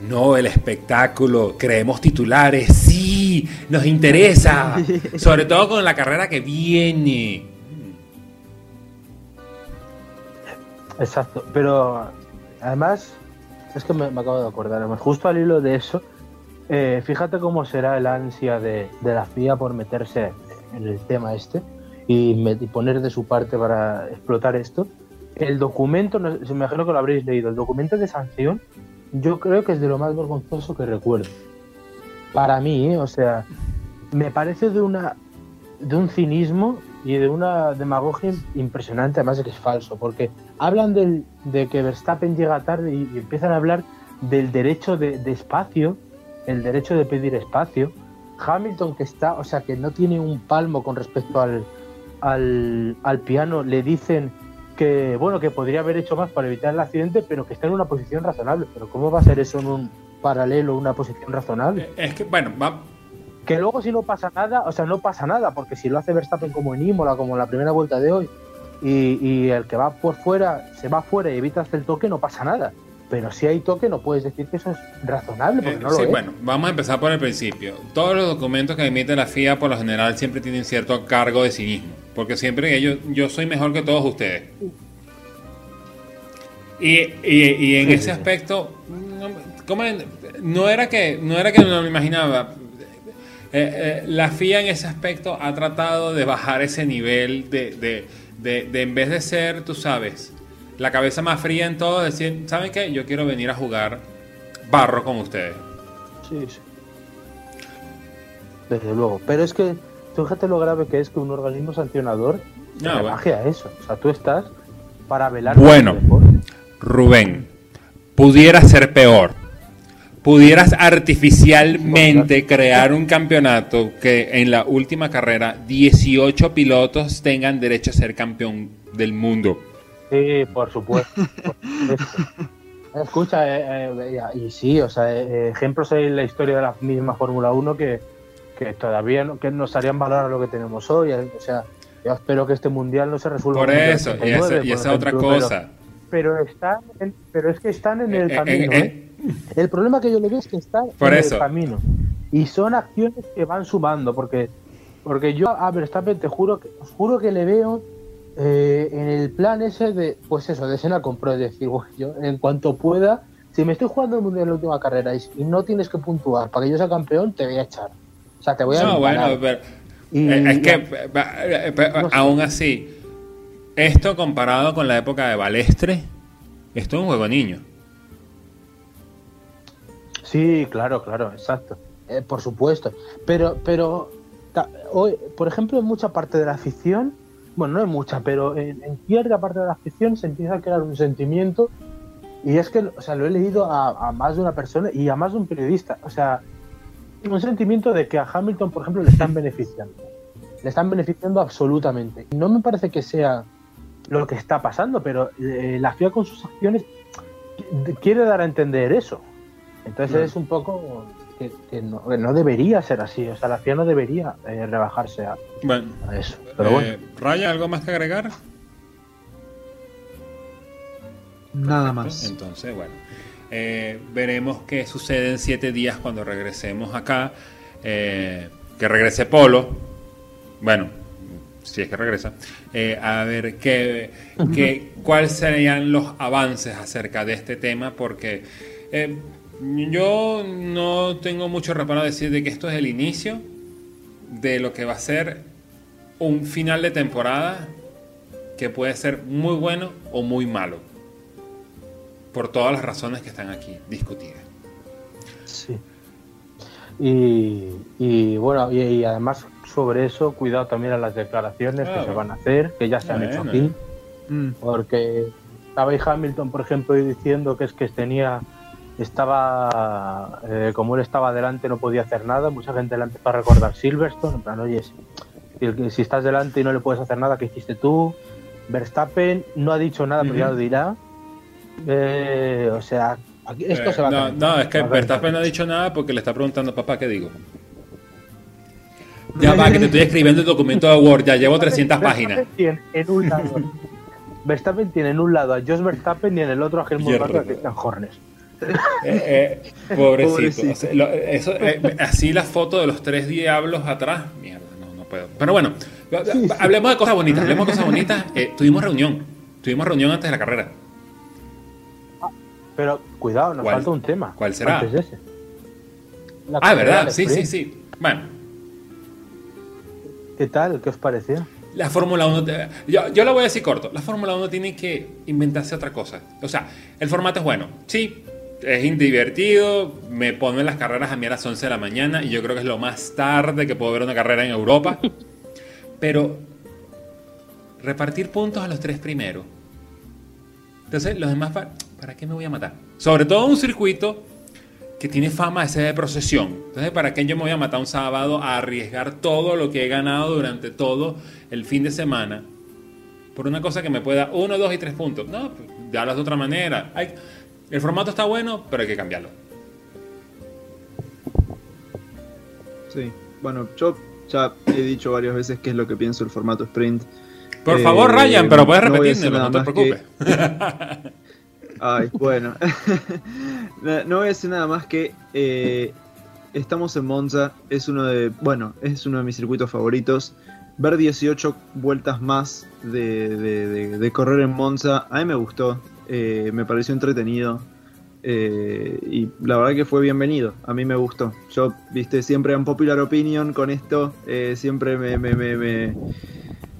no, el espectáculo, creemos titulares, sí, nos interesa. Sobre todo con la carrera que viene. Exacto, pero además, es que me, acabo de acordar, justo al hilo de eso, eh, fíjate cómo será el ansia de, la FIA por meterse en el tema este y poner de su parte para explotar esto. El documento, no, me imagino que lo habréis leído, el documento de sanción, yo creo que es de lo más vergonzoso que recuerdo. Para mí, ¿eh? o sea, me parece de una de un cinismo y de una demagogia impresionante, además de que es falso, porque hablan del, de que Verstappen llega tarde y, y empiezan a hablar del derecho de, de espacio, el derecho de pedir espacio. Hamilton que está, o sea, que no tiene un palmo con respecto al, al, al piano, le dicen que, bueno, que podría haber hecho más para evitar el accidente, pero que está en una posición razonable. Pero ¿cómo va a ser eso en un paralelo, una posición razonable? Es que, bueno, va, Que luego si no pasa nada, o sea, no pasa nada, porque si lo hace Verstappen como en Imola, como en la primera vuelta de hoy, y, y el que va por fuera se va fuera y evita hacer el toque, no pasa nada. pero si hay toque no puedes decir que eso es razonable, porque Eh, no lo sí, es. bueno, vamos a empezar por el principio. Todos los documentos que emite la FIA por lo general siempre tienen cierto cargo de cinismo, porque siempre ellos, yo soy mejor que todos ustedes. Y, y- y en Sí, ese sí, aspecto, no, ¿cómo en- no era que no era que no me imaginaba. Eh, eh, la FIA en ese aspecto ha tratado de bajar ese nivel de, de- de- de en vez de ser, tú sabes, la cabeza más fría en todo, decir, ¿saben qué? Yo quiero venir a jugar barro con ustedes. Sí, sí. Desde luego. Pero es que, fíjate lo grave que es que un organismo sancionador No, bueno. rebaje a eso. O sea, tú estás para velar Bueno. Rubén, pudiera ser peor. Pudieras artificialmente crear un campeonato que en la última carrera 18 pilotos tengan derecho a ser campeón del mundo. Sí, por supuesto. por supuesto. Escucha, eh, eh, y sí, o sea, eh, ejemplos hay en la historia de la misma Fórmula 1 que, que todavía no, que nos harían valorar lo que tenemos hoy. eh, O sea, yo espero que este mundial no se resuelva. Por eso, y 89, esa, y por esa otra ejemplo, pero- cosa. Pero, están, en- pero es que están en el Eh, eh, camino. El problema que yo le veo es que están Por en eso. el camino. Y son acciones que van sumando, porque, porque yo a Verstappen te juro que, os juro que le veo eh, en el plan ese de, pues eso, de Sena compró, es decir, "Uy, yo en cuanto pueda, si me estoy jugando el mundial en la última carrera y, y no tienes que puntuar para que yo sea campeón, te voy a echar. O sea, te voy a No, bueno, pero, Y- eh, es que y- eh, eh, No sé. aún así, esto comparado con la época de Balestre, esto es un juego niño. Sí, claro, claro, exacto. Eh, por supuesto. Pero, pero ta- hoy, por ejemplo, en mucha parte de la afición, bueno, no en mucha, pero en, en cierta parte de la afición se empieza a crear un sentimiento, y es que, o sea, lo he leído a, a más de una persona y a más de un periodista. O sea, un sentimiento de que a Hamilton, por ejemplo, le están beneficiando. Le están beneficiando absolutamente. No me parece que sea lo que está pasando, pero eh, la FIA con sus acciones qu- quiere dar a entender eso. Entonces es un poco que, que no, que no debería ser así. O sea, la FIA no debería eh, rebajarse a, Bueno, a eso. Pero eh, bueno, Raya, ¿algo más que agregar? Nada Perfecto. más. Entonces, bueno, eh, veremos qué sucede en siete días cuando regresemos acá. eh, que regrese Polo. Bueno, si es que regresa. eh, a ver qué, qué, cuáles serían los avances acerca de este tema, porque eh, yo no tengo mucho reparo a decir de que esto es el inicio de lo que va a ser un final de temporada que puede ser muy bueno o muy malo por todas las razones que están aquí discutidas. sí. Y, y bueno, y, y además sobre eso, cuidado también a las declaraciones Ah, que se van a hacer, que ya se han hecho aquí. Mm, porque estaba Hamilton, por ejemplo, diciendo que es que tenía, estaba, eh, como él estaba adelante no podía hacer nada, mucha gente le empezó a recordar Silverstone, en plan, oye, si, si- estás delante y no le puedes hacer nada, ¿qué hiciste tú? Verstappen no ha dicho nada, pero ya lo dirá. Eh, o sea, aquí- esto Eh, se va a no, calentar, no, es que a. Verstappen no ha dicho nada porque le está preguntando, papá, ¿qué digo? Ya va, que te estoy escribiendo el documento de Word, ya llevo 300 páginas. Verstappen tiene en un lado, Verstappen tiene en un lado a Jos Verstappen y en el otro a Helmut. Marko y a Christian Horner. Eh, eh, pobrecito. Pobrecito. O sea, lo- eso, eh, así la foto de los tres diablos atrás. Mierda, no, no puedo. Pero bueno, hablemos de cosas bonitas. Hablemos de cosas bonitas. Tuvimos reunión. Tuvimos reunión antes de la carrera. Pero cuidado, nos falta un tema. ¿Cuál será? Ese. Ah, ¿verdad? Sí, sí, sí. Bueno, ¿Qué tal? ¿Qué os pareció? La Fórmula 1, te- yo, yo lo voy a decir corto, la Fórmula 1 tiene que inventarse otra cosa. O sea, el formato es bueno, sí, es divertido, me ponen las carreras a mí a las 11 de la mañana y yo creo que es lo más tarde que puedo ver una carrera en Europa. Pero repartir puntos a los tres primeros. Entonces, los demás, ¿para, ¿para qué me voy a matar? Sobre todo un circuito que tiene fama de ser de procesión. Entonces, ¿para qué yo me voy a matar un sábado a arriesgar todo lo que he ganado durante todo el fin de semana por una cosa que me pueda uno, dos y tres puntos? No, pues, ya hablas de otra manera. Hay- el formato está bueno, pero hay que cambiarlo. sí. Bueno, yo ya he dicho varias veces qué es lo que pienso del formato sprint. Por Eh, favor, Ryan, pero no a repetírmelo, no, nada te preocupes. Ay, bueno. no, no voy a decir nada más que eh, estamos en Monza, es uno de, bueno, es uno de mis circuitos favoritos. Ver 18 vueltas más de, de- de- de correr en Monza, a mí me gustó, eh, me pareció entretenido. eh, y la verdad que fue bienvenido, a mí me gustó. Yo, viste, siempre en popular opinion con esto, eh, siempre me, me, me- me-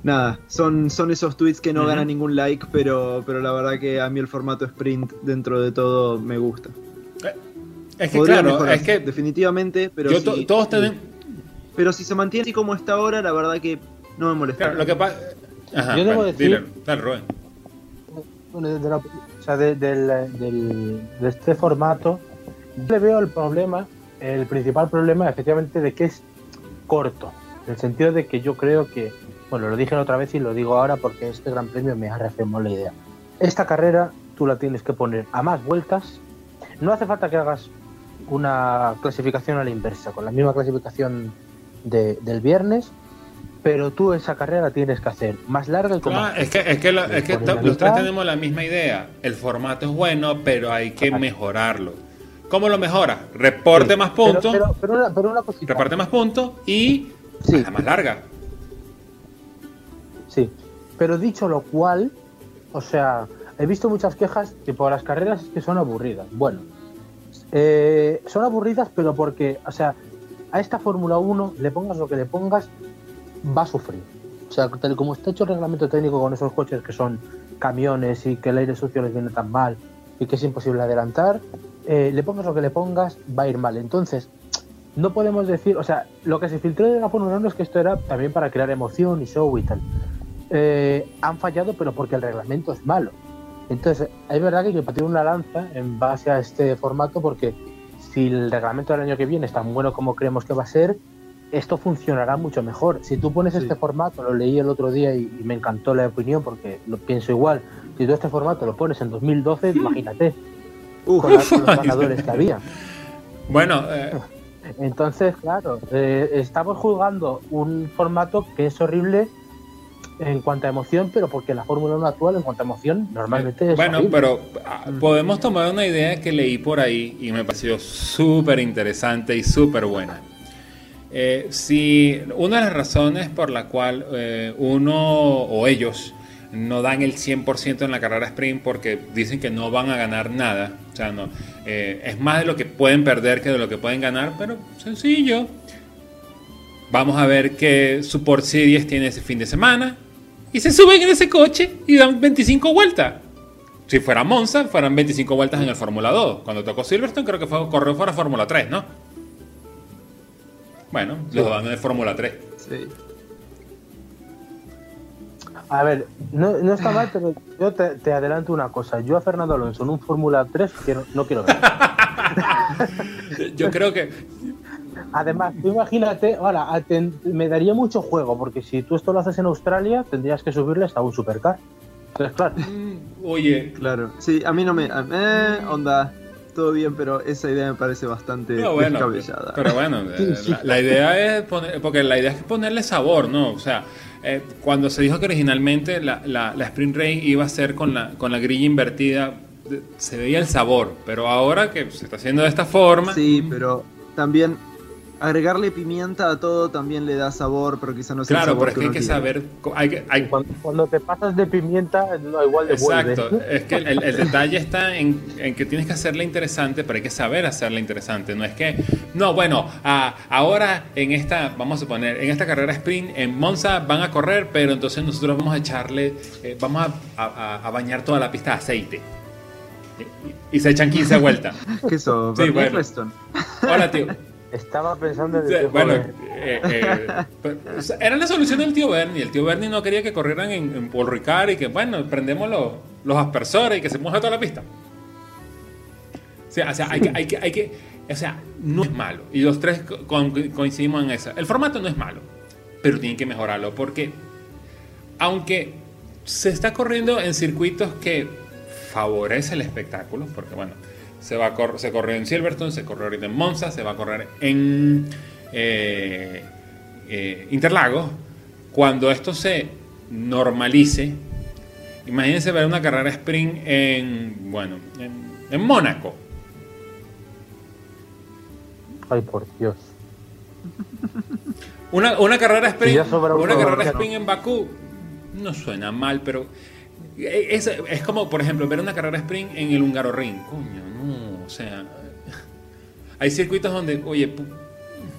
Nada, son, son esos tweets que no ganan ningún like, pero, pero la verdad que a mí el formato sprint dentro de todo me gusta. Es que Podría claro, mejorar, es que definitivamente, pero yo si, to- todos tienen... pero si se mantiene así como está ahora, la verdad que no me molesta. Claro, lo que pasa... Ajá, Yo debo bueno, decir- dile, dale, Rubén. De, este formato, yo le veo el problema, el principal problema, efectivamente, de que es corto. En el sentido de que yo creo que, bueno, lo dije la otra vez y lo digo ahora porque este gran premio me ha reafirmado la idea. Esta carrera tú la tienes que poner a más vueltas. No hace falta que hagas una clasificación a la inversa, con la misma clasificación de- del viernes, pero tú esa carrera la tienes que hacer más larga y con más Ah, es que, es que, lo- es los tres tenemos la misma idea. El formato es bueno, pero hay que Ajá. mejorarlo. ¿Cómo lo mejora? Reporte Sí, más pero- puntos, Pero, pero, una, pero una cosita. reparte más puntos y Sí. la más larga. Sí. Pero dicho lo cual, o sea, he visto muchas quejas que por las carreras es que son aburridas. Bueno, eh, son aburridas, pero porque, o sea, a esta Fórmula 1 le pongas lo que le pongas, va a sufrir. O sea, tal como está hecho el reglamento técnico con esos coches que son camiones y que el aire sucio les viene tan mal y que es imposible adelantar, eh, le pongas lo que le pongas, va a ir mal. Entonces, no podemos decir, o sea, lo que se filtró de la Fórmula 1 es que esto era también para crear emoción y show y tal. Eh, han fallado, pero porque el reglamento es malo. Entonces, es verdad que hay que una lanza en base a este formato, porque si el reglamento del año que viene es tan bueno como creemos que va a ser, esto funcionará mucho mejor. Si tú pones Sí. este formato, lo leí el otro día y, y me encantó la opinión porque lo pienso igual. Si tú este formato lo pones en 2012, imagínate Uf, con, los ganadores que había. Bueno, eh, Entonces, claro, eh, estamos jugando un formato que es horrible en cuanto a emoción, pero porque la Fórmula 1 actual, en cuanto a emoción, normalmente es bueno, horrible. pero ah, podemos tomar una idea que leí por ahí y me pareció súper interesante y súper buena. Eh, si una de las razones por la cual eh, uno o ellos no dan el 100% en la carrera sprint porque dicen que no van a ganar nada, o sea, no, eh, es más de lo que pueden perder que de lo que pueden ganar, pero sencillo. Vamos a ver qué Support Series tiene ese fin de semana y se suben en ese coche y dan 25 vueltas. Si fuera Monza, fueran 25 vueltas en el Fórmula 2. Cuando tocó Silverstone, creo que fue, corrió fuera Fórmula 3, ¿no? Bueno, los en el Fórmula 3. sí. A ver, no, no está mal, pero yo te, te adelanto una cosa. Yo a Fernando Alonso en un Fórmula 3 quiero, no quiero ver. Yo creo que. Además, tú imagínate, ahora, te- me daría mucho juego, porque si tú esto lo haces en Australia, tendrías que subirle hasta un supercar. Entonces, claro, Oye, Claro, sí, a mí no me. a- Eh, onda, todo bien, pero esa idea me parece bastante no, bueno, descabellada. pero bueno, eh, la, la idea es poner, porque la idea es ponerle sabor, ¿no? O sea, eh, cuando se dijo que originalmente la, la- la sprint race iba a ser con la, con la grilla invertida, se veía el sabor, pero ahora que se está haciendo de esta forma, Sí, pero también agregarle pimienta a todo también le da sabor, pero quizá no sea claro, sabor pero es que hay que quiere. saber, hay que, hay- cuando, cuando te pasas de pimienta, no, igual devuelve. Exacto, es que el, el detalle está en, en que tienes que hacerla interesante, pero hay que saber hacerla interesante. No es que, no, bueno, ah, ahora en esta, vamos a suponer, en esta carrera sprint en Monza van a correr, pero entonces nosotros vamos a echarle, eh, vamos a, a- a bañar toda la pista de aceite. Y, se echan 15 vueltas. ¿Qué eso? Sí, bueno. Hola, tío. Estaba pensando en el tío Bueno, eh, eh, sea, era la solución del tío Bernie. El tío Bernie no quería que corrieran en, en Paul Ricard y que, bueno, prendemos los, los aspersores y que se moje toda la pista. O sea, o sea, hay, que, hay, que, hay que. O sea, no es malo. Y los tres con- coincidimos en eso. El formato no es malo, pero tienen que mejorarlo porque, aunque se está corriendo en circuitos que favorece el espectáculo, porque, bueno, se, va a cor- se corrió en Silverstone, se corrió ahorita en Monza, se va a correr en eh, eh, Interlagos. Cuando esto se normalice, Imagínense ver una carrera sprint en, bueno, en, en Mónaco. Ay, por Dios. Una, una carrera sprint, una carrera ¿no? sprint en Bakú no suena mal, pero es, es como, por ejemplo, ver una carrera sprint en el Húngaro Ring. Coño, o sea, hay circuitos donde, oye,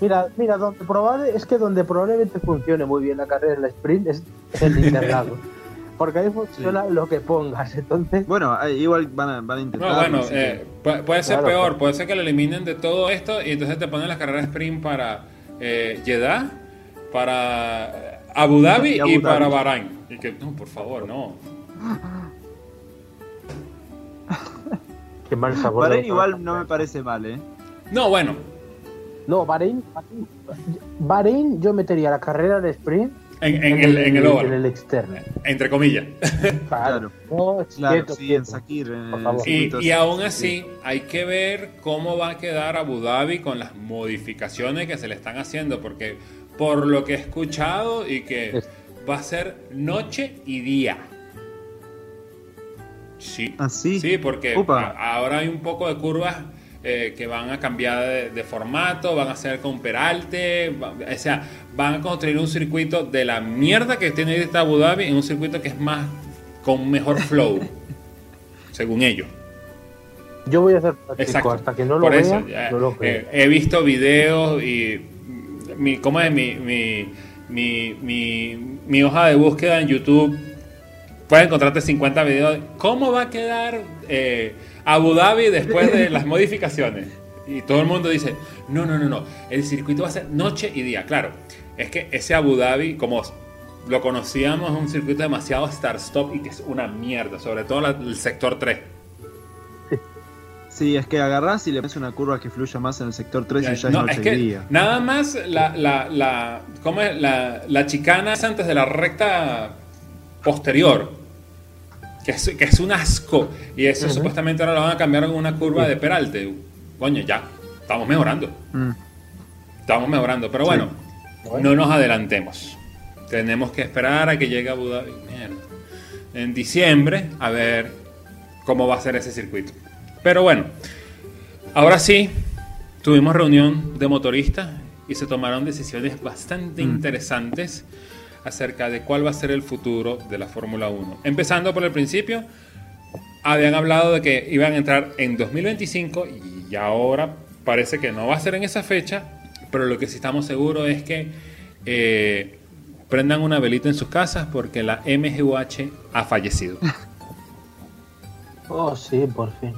Mira, mira, donde probable, es que donde probablemente funcione muy bien la carrera en la sprint es en el Interlagos. Porque ahí funciona lo que pongas. Entonces, Bueno, igual van a, van a intentar. no, bueno, eh, pu- puede ser Claro, peor, claro. puede ser que lo eliminen de todo esto y entonces te ponen las carreras sprint para eh, Jeddah, para Abu Dhabi Y y, Abu Dhabi. para Bahrein. Y que, no, por favor, no. qué mal sabor. Bahrein igual no me parece mal, ¿eh? No, bueno, No, Bahrein, Bahrein yo metería la carrera de sprint en, en el, en el en el externo. entre comillas. Claro. No, Claro, quieto, sí, en Sakir. Y, y aún así, hay que ver cómo va a quedar Abu Dhabi con las modificaciones que se le están haciendo, porque por lo que he escuchado y que Es- va a ser noche y día. Sí. ¿Ah, sí? Sí, porque a- ahora hay un poco de curvas eh, que van a cambiar de, de formato, van a ser con peralte, va- o sea, van a construir un circuito de la mierda que tiene ahorita Abu Dhabi en un circuito que es más con mejor flow, según ellos. Yo voy a ser práctico Exacto. hasta que no lo Por vea. eso, ya, no lo creo. eh, he visto videos y mi, ¿cómo es? Mi, mi, mi, mi, mi hoja de búsqueda en YouTube. Puedes encontrarte 50 videos. ¿Cómo va a quedar eh, Abu Dhabi después de las modificaciones? Y todo el mundo dice, no, no, no, no. El circuito va a ser noche y día. Claro, es que ese Abu Dhabi, como lo conocíamos, es un circuito demasiado start-stop y que es una mierda, sobre todo la- el sector 3. Sí, es que agarrás y le pones una curva que fluya más en el sector 3 y ya No, es noche es que y día. nada más la, la, la, ¿cómo es? la, la chicana es antes de la recta posterior, que es, que es un asco. Y eso supuestamente ahora lo van a cambiar con una curva de peralte. Coño, ya, estamos mejorando. Mm. Estamos mejorando. Pero bueno, Bueno. no nos adelantemos. Tenemos que esperar a que llegue Abu Dhabi. Mierda. En diciembre, a ver cómo va a ser ese circuito. Pero bueno, ahora sí, tuvimos reunión de motoristas y se tomaron decisiones bastante Mm. interesantes acerca de cuál va a ser el futuro de la Fórmula 1. Empezando por el principio, habían hablado de que iban a entrar en 2025 y ahora parece que no va a ser en esa fecha, pero lo que sí estamos seguros es que eh, prendan una velita en sus casas porque la MGUH ha fallecido. Oh, sí, por fin.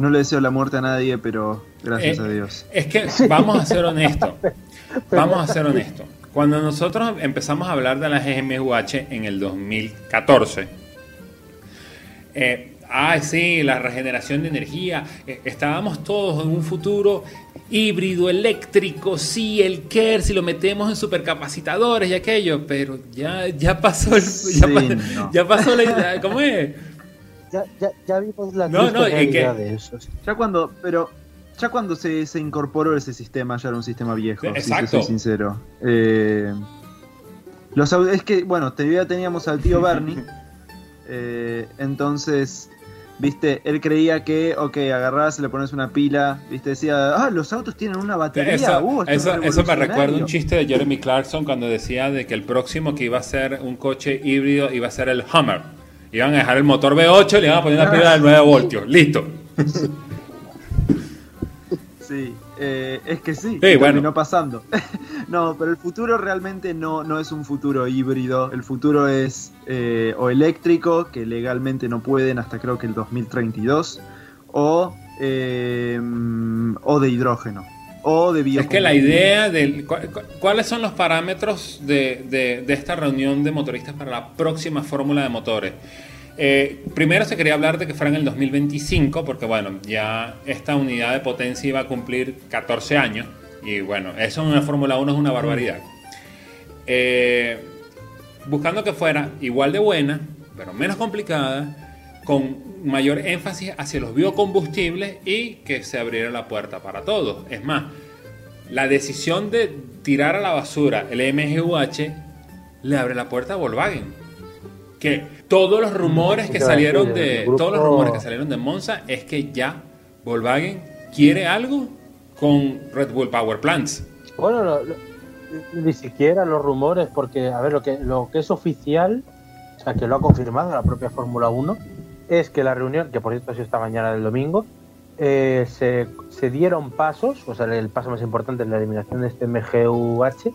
No le deseo la muerte a nadie, pero gracias Eh, a Dios. Es que vamos a ser honestos. Vamos a ser honestos. Cuando nosotros empezamos a hablar de las MGUH en el 2014, eh, ah, sí, la regeneración de energía, eh, estábamos todos en un futuro híbrido, eléctrico, sí, el KER, si lo metemos en supercapacitadores y aquello, pero ya, ya pasó el, ya, Sí, pa- no. ya pasó la idea, ¿cómo es? Ya, ya, ya vimos la No, no, que- realidad de eso. Ya cuando, pero ya cuando se, se incorporó ese sistema, ya era un sistema viejo, si te Exacto. soy sincero. Eh, los, es que, bueno, todavía teníamos al tío Bernie, eh, entonces, viste, él creía que, ok, agarrás, le pones una pila, viste, decía, ah, los autos tienen una batería, Eso, uh, es eso, me recuerda un revolucionario". chiste de Jeremy Clarkson cuando decía de que el próximo que iba a ser un coche híbrido iba a ser el Hummer. Iban a dejar el motor V8 y le iban a poner una pila de 9 voltios. Listo. Sí, eh, es que sí, Sí, terminó bueno. pasando. no, pero el futuro realmente no, no es un futuro híbrido, el futuro es eh, o eléctrico, que legalmente no pueden hasta creo que el 2032, o, eh, o de hidrógeno, o de Es que la idea del... cu- cu- ¿Cuáles son los parámetros de, de- de esta reunión de motoristas para la próxima fórmula de motores? Eh, primero se quería hablar de que fuera en el 2025, porque bueno, ya esta unidad de potencia iba a cumplir 14 años. Y bueno, eso en una Fórmula 1 es una barbaridad. Eh, buscando que fuera igual de buena, pero menos complicada, con mayor énfasis hacia los biocombustibles y que se abriera la puerta para todos. Es más, la decisión de tirar a la basura el MGUH le abre la puerta a Volkswagen. Que todos los rumores que salieron de todos los rumores que salieron de Monza es que ya Volkswagen quiere algo con Red Bull Power Plants. Bueno, ni siquiera los rumores, porque, a ver, lo que, lo que es oficial, o sea, que lo ha confirmado la propia Fórmula 1, es que la reunión, que por cierto ha sido esta mañana del domingo, eh, se, se dieron pasos, o sea, el paso más importante es la eliminación de este MGUH,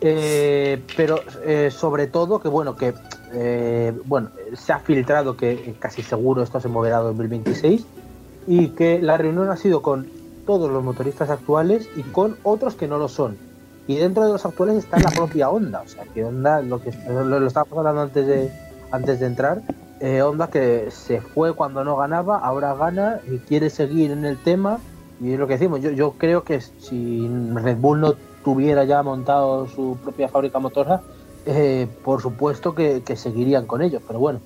eh, pero eh, sobre todo que, bueno, que, eh, bueno, se ha filtrado que casi seguro esto se moverá a 2026 y que la reunión ha sido con todos los motoristas actuales y con otros que no lo son. Y dentro de los actuales está la propia Honda, o sea, que Honda, lo que estábamos hablando antes de, antes de entrar, eh, Honda que se fue cuando no ganaba, ahora gana y quiere seguir en el tema. Y es lo que decimos, yo, yo creo que si Red Bull no tuviera ya montado su propia fábrica motora, eh, por supuesto que, que seguirían con ellos, pero bueno,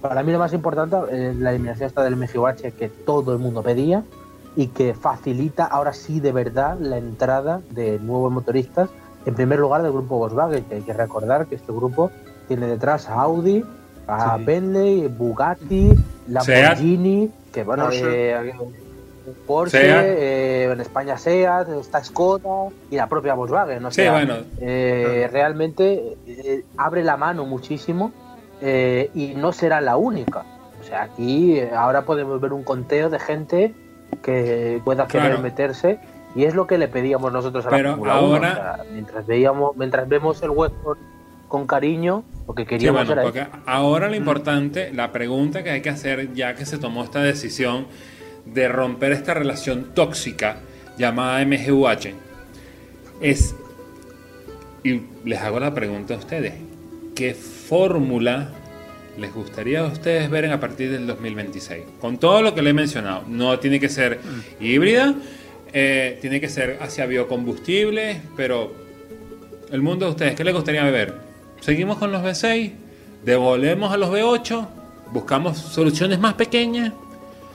para mí lo más importante es la eliminación esta del MGUH que todo el mundo pedía y que facilita ahora sí de verdad la entrada de nuevos motoristas, en primer lugar del grupo Volkswagen, que hay que recordar que este grupo tiene detrás a Audi, a Sí. Bentley, Bugatti, Lamborghini, que bueno, eh, Porsche, eh, en España Seat, está Skoda y la propia Volkswagen. O Sí, sea, bueno, eh, realmente eh, abre la mano muchísimo eh, y no será la única. O sea, aquí eh, ahora podemos ver un conteo de gente que pueda querer Claro. meterse y es lo que le pedíamos nosotros a la Pero Fórmula 1. ahora- O sea, mientras veíamos, mientras vemos el web con, cariño, lo que Sí, queríamos bueno, era porque ahora lo importante, la pregunta que hay que hacer ya que se tomó esta decisión de romper esta relación tóxica llamada MGUH es, y les hago la pregunta a ustedes, ¿qué fórmula les gustaría a ustedes ver a partir del 2026? Con todo lo que le he mencionado, no tiene que ser híbrida, eh, tiene que ser hacia biocombustibles, pero el mundo de ustedes, ¿qué les gustaría ver? ¿Seguimos con los V6? ¿Devolvemos a los V8? ¿Buscamos soluciones más pequeñas?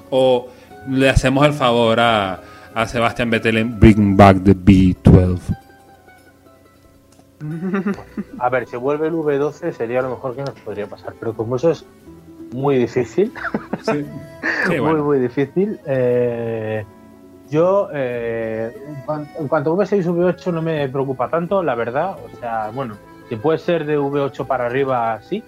¿O le hacemos el favor a, a Sebastián Vettel en Bring Back the B12? A ver, si vuelve el V12 sería lo mejor que nos podría pasar, pero como eso es muy difícil, Sí, Sí, bueno. muy, muy difícil. eh, yo, eh, en cuan- en cuanto a V6 V8 no me preocupa tanto, la verdad. O sea, bueno, si puede ser de V8 para arriba, sí.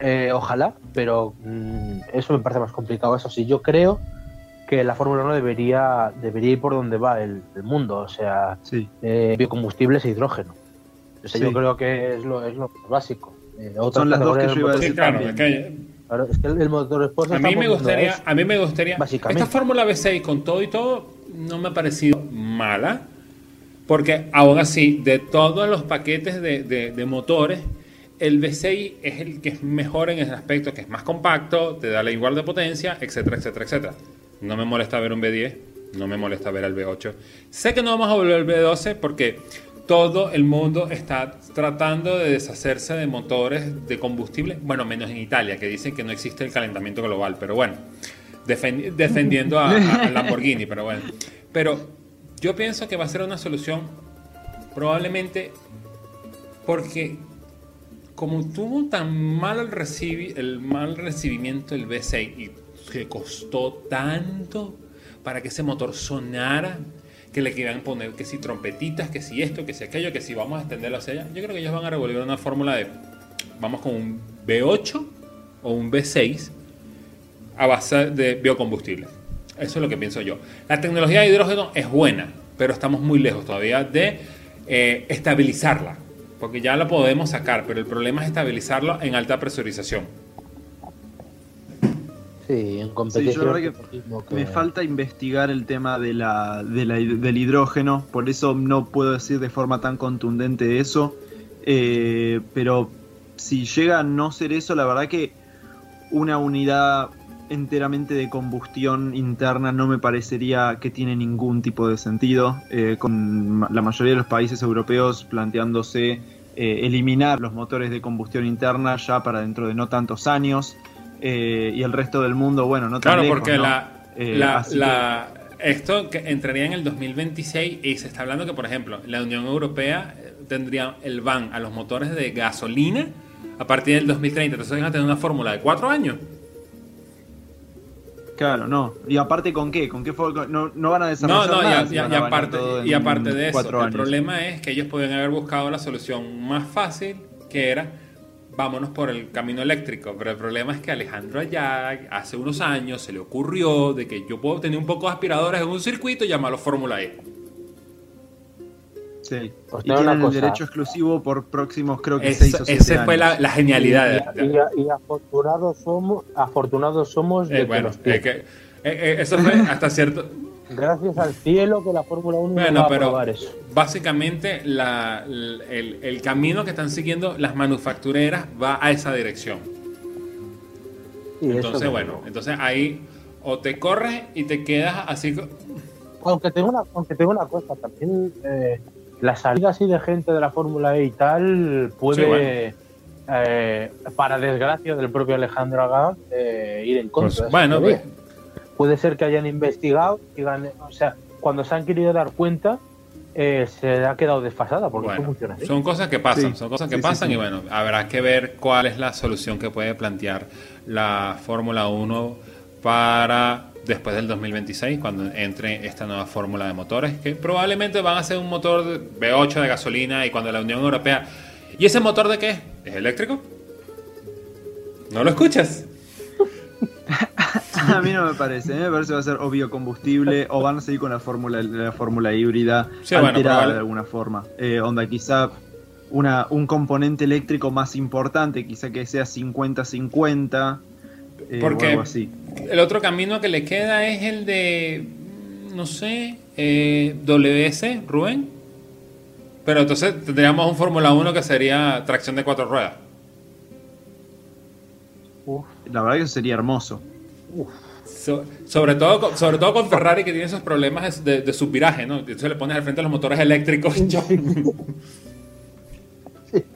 eh, ojalá, pero mm, eso me parece más complicado. Eso sí, yo creo que la Fórmula 1 debería, debería ir por donde va el, el mundo, o sea, Sí. eh, biocombustibles e hidrógeno. O sea, Sí. yo creo que es lo, es lo básico. Eh, otras Son las dos que yo iba a del Sí, decir claro, también. es que Claro, es que el, el motor a mí me gustaría, a mí me gustaría, Básicamente. esta Fórmula V6 con todo y todo no me ha parecido mala, porque aún así, de todos los paquetes de, de- de motores, el V6 es el que es mejor en ese aspecto, que es más compacto, te da la igual de potencia, etcétera, etcétera, etcétera. No me molesta ver un V10, no me molesta ver al V8. Sé que no vamos a volver al V12 porque todo el mundo está tratando de deshacerse de motores de combustible, bueno, menos en Italia, que dicen que no existe el calentamiento global, pero bueno, defen- defendiendo a, a- Lamborghini, pero bueno. Pero yo pienso que va a ser una solución probablemente porque como tuvo tan mal el, recibi- el mal recibimiento el V6 y que costó tanto para que ese motor sonara, que le quieran poner que si trompetitas, que si esto, que si aquello, que si vamos a extenderlo hacia allá, yo creo que ellos van a revolver una fórmula de vamos con un V8 o un V6 a base de biocombustible. Eso es lo que pienso yo. La tecnología de hidrógeno es buena, pero estamos muy lejos todavía de eh, estabilizarla. Porque ya la podemos sacar, pero el problema es estabilizarlo en alta presurización. Sí, en Sí, competición. yo la verdad que me falta investigar el tema de la, de la- del hidrógeno, por eso no puedo decir de forma tan contundente eso. Eh, pero si llega a no ser eso, la verdad que una unidad enteramente de combustión interna no me parecería que tiene ningún tipo de sentido, eh, con la mayoría de los países europeos planteándose eh, eliminar los motores de combustión interna ya para dentro de no tantos años, eh, y el resto del mundo, bueno, no tan Claro, lejos, porque ¿no? la, Eh, la- la- esto que entraría en el 2026 y se está hablando que, por ejemplo, la Unión Europea eh, tendría el ban a los motores de gasolina a partir del 2030. Entonces van a tener una fórmula de cuatro años. Claro, no. Y aparte, ¿con qué? ¿Con qué? No, no van a No, desarrollar no, y, nada y a- y banear aparte, y aparte de eso, el años. problema es que ellos podían haber buscado la solución más fácil, que era vámonos por el camino eléctrico. Pero el problema es que Alejandro allá, hace unos años, se le ocurrió de que yo puedo tener un poco de aspiradores en un circuito y llamarlo Fórmula E. Sí. Pues y una tienen el derecho exclusivo por próximos, creo que seis Esa o siete esa fue la, genialidad. Y, de- y- y afortunados somos, afortunados somos de Eh, que bueno, nos que, eh, eh, eso fue hasta cierto... Gracias al cielo que la Fórmula 1 no Bueno, va a pero aprobar eso. básicamente la- el, el camino que están siguiendo las manufactureras va a esa dirección. Sí, eso Entonces, desde bueno, entonces ahí o te corres y te quedas así. Aunque tengo una, aunque tengo una cosa, también eh, la salida así de gente de la Fórmula E y tal puede, Sí, bueno. eh, para desgracia del propio Alejandro Agá, eh, ir en contra. Pues, bueno, puede ser que hayan investigado, digan, o sea, cuando se han querido dar cuenta, eh, se ha quedado desfasada, porque bueno, funciona así. son cosas que pasan, Sí, son cosas que sí, pasan sí. y bueno, habrá que ver cuál es la solución que puede plantear la Fórmula 1 para después del 2026, cuando entre esta nueva fórmula de motores, que probablemente van a ser un motor de V8 de gasolina y cuando la Unión Europea... ¿Y ese motor de qué? ¿Es eléctrico? ¿No lo escuchas? A mí no me parece, a mí me parece que va a ser o biocombustible o van a seguir con la fórmula la fórmula híbrida Sí, bueno, alterada probable. de alguna forma. Eh, onda, quizá una, un componente eléctrico más importante, quizá que sea 50-50 eh, o algo así. el otro camino que le queda es el de, no sé, eh, WS, Rubén. Pero entonces tendríamos un Fórmula 1 que sería tracción de cuatro ruedas. Uf, La verdad que eso sería hermoso. So- sobre, todo, con- sobre todo con Ferrari que tiene esos problemas de, de subviraje, ¿no? Entonces le pones al frente los motores eléctricos. yo-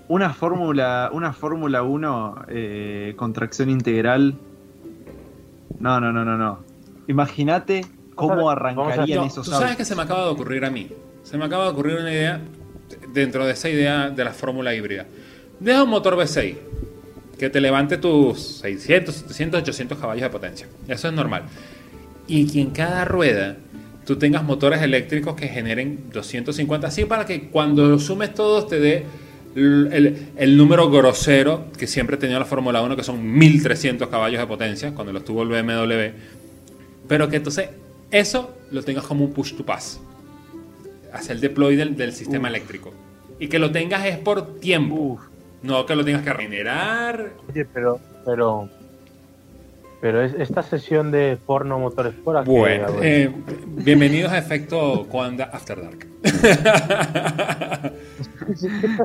Una fórmula, una fórmula 1 eh, con tracción integral. No, no, no, no, no. Imagínate cómo a- arrancarían No, esos tú sabes que se me acaba de ocurrir a mí. Se me acaba de ocurrir una idea dentro de esa idea de la fórmula híbrida. Deja un motor V6 que te levante tus 600, 700, 800 caballos de potencia. Eso es normal. Y que en cada rueda tú tengas motores eléctricos que generen 250, así para que cuando los sumes todos te dé el, el- número grosero que siempre tenido la Fórmula 1, que son 1300 caballos de potencia, cuando los tuvo el BMW. Pero que entonces eso lo tengas como un push to pass. Hacia el deploy del, del sistema eléctrico. Y que lo tengas es por tiempo. Uf. No que lo tengas que regenerar. Oye, pero, pero, pero es, esta sesión de porno motores fuera. que- Bueno, eh, bienvenidos a Efecto Coanda After Dark.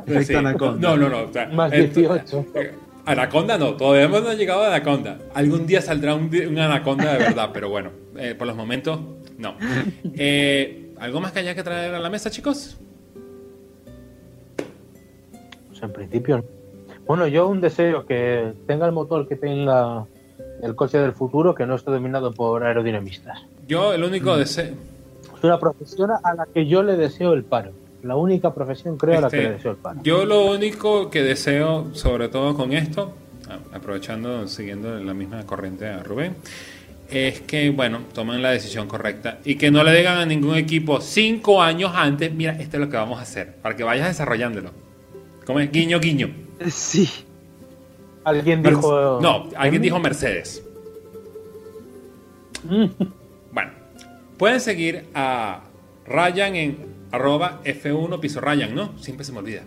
Efecto Anaconda. No, no, no. o sea, Más esto- 18. eh, Anaconda no, todavía no hemos llegado a Anaconda. Algún día saldrá un Anaconda de verdad, pero bueno, eh, por los momentos, no. Eh, ¿Algo más que haya que traer a la mesa, chicos? En principio. no. Bueno, yo un deseo que tenga el motor que tenga el coche del futuro, que no esté dominado por aerodinamistas. Yo el único deseo... Es una profesión a la que yo le deseo el paro. La única profesión, creo, a la que Este, le deseo el paro. Yo lo único que deseo, sobre todo con esto, aprovechando, siguiendo la misma corriente a Rubén, es que, bueno, tomen la decisión correcta y que no le digan a ningún equipo cinco años antes, mira, esto es lo que vamos a hacer, para que vayas desarrollándolo. Como es guiño, guiño. Sí. Alguien dijo. no, alguien dijo Mercedes. Mm, Bueno, pueden seguir a Ryan en arroba F1 piso Ryan, ¿no? Siempre se me olvida.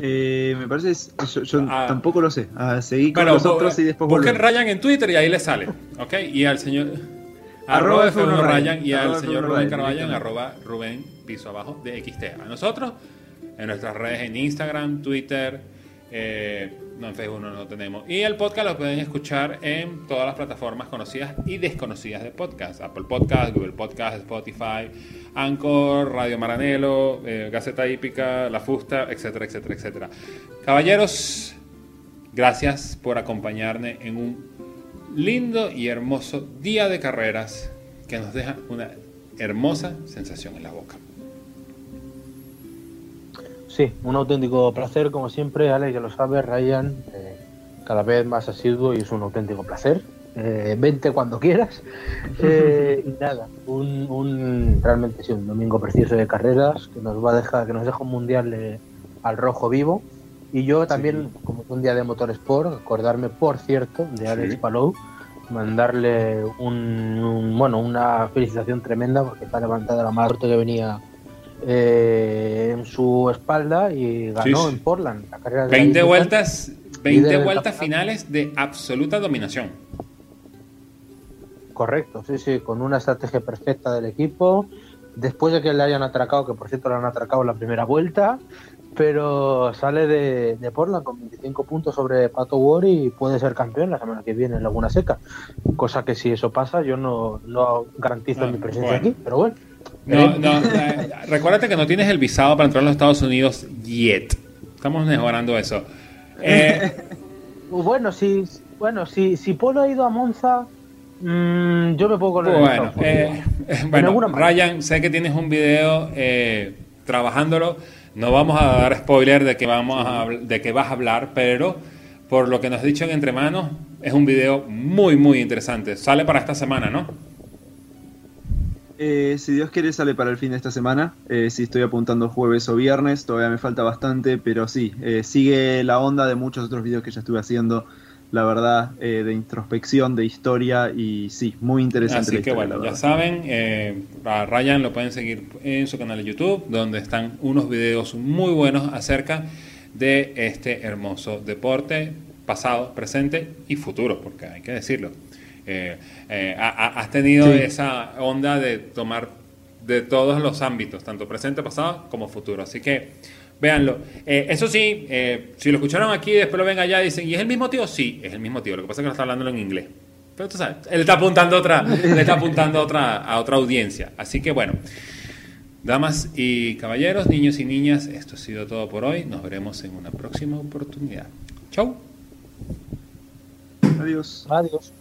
Eh, me parece. Yo, yo Ah. tampoco lo sé. Ah, seguí con los otros y después busquen volvemos. Ryan en Twitter y ahí le sale. ¿Ok? Y al señor. Arroba Arroba F1 F1 Ryan y al señor F1 Rubén Ryan, Carvalho en directamente. arroba Rubén piso abajo de XT. A nosotros, en nuestras redes en Instagram, Twitter, eh, no en Facebook no lo tenemos. Y el podcast lo pueden escuchar en todas las plataformas conocidas y desconocidas de podcast. Apple Podcast, Google Podcast, Spotify, Anchor, Radio Maranelo, eh, Gaceta Hípica, La Fusta, etcétera, etcétera, etcétera. Caballeros, gracias por acompañarme en un lindo y hermoso día de carreras que nos deja una hermosa sensación en la boca. Sí, un auténtico placer, como siempre, Alex, ya lo sabes, Ryan, eh, cada vez más asiduo y es un auténtico placer. Eh, vente cuando quieras. Eh, y nada, un, un- realmente sí, un domingo precioso de carreras que nos va a dejar, que nos deja un mundial de- al rojo vivo. Y yo también, como es un día de Motorsport, acordarme, por cierto, de Alex Sí. Palou, mandarle un, un- bueno, una felicitación tremenda porque está levantada la fuerte que venía eh, en su espalda y ganó Sí, en Portland. La carrera de 20 la IndyCar. vueltas, 20 Líder del vueltas finales de absoluta dominación. Correcto, sí, sí, con una estrategia perfecta del equipo. Después de que le hayan atracado, que por cierto le han atracado en la primera vuelta, pero sale de, de Portland con 25 puntos sobre Pato Ward y puede ser campeón la semana que viene en Laguna Seca. Cosa que si eso pasa, yo no, no garantizo Ah, mi presencia bueno. aquí, pero bueno. No, Eh, no, eh, recuérdate que no tienes el visado para entrar a los Estados Unidos yet. Estamos mejorando eso. Eh, Bueno, si, bueno, si, si Polo ha ido a Monza, mm, yo me puedo con el bueno, eh, bueno. Ryan, sé que tienes un video eh, trabajándolo. No vamos a dar spoiler de que vamos a, de que vas a hablar, pero por lo que nos has dicho en entre manos, es un video muy, muy interesante. Sale para esta semana, ¿no? Eh, si Dios quiere sale para el fin de esta semana. Eh, si estoy apuntando jueves o viernes, todavía me falta bastante, pero sí, eh, sigue la onda de muchos otros videos que ya estuve haciendo, la verdad, eh, de introspección, de historia y sí, muy interesante. Así la que historia, bueno, ya saben, eh, a Ryan lo pueden seguir en su canal de YouTube, donde están unos videos muy buenos acerca de este hermoso deporte, pasado, presente y futuro, porque hay que decirlo. Eh, eh, ha- ha- has tenido Sí. esa onda de tomar de todos los ámbitos, tanto presente, pasado como futuro. Así que véanlo. Eh, eso sí, eh, si lo escucharon aquí, después lo ven allá y dicen, ¿y es el mismo tío? Sí, es el mismo tío. Lo que pasa es que lo está hablando en inglés. Pero tú sabes, él está apuntando a otra, le está apuntando a otra, a otra audiencia. Así que bueno, damas y caballeros, niños y niñas, esto ha sido todo por hoy. Nos veremos en una próxima oportunidad. Chau. Adiós. Adiós.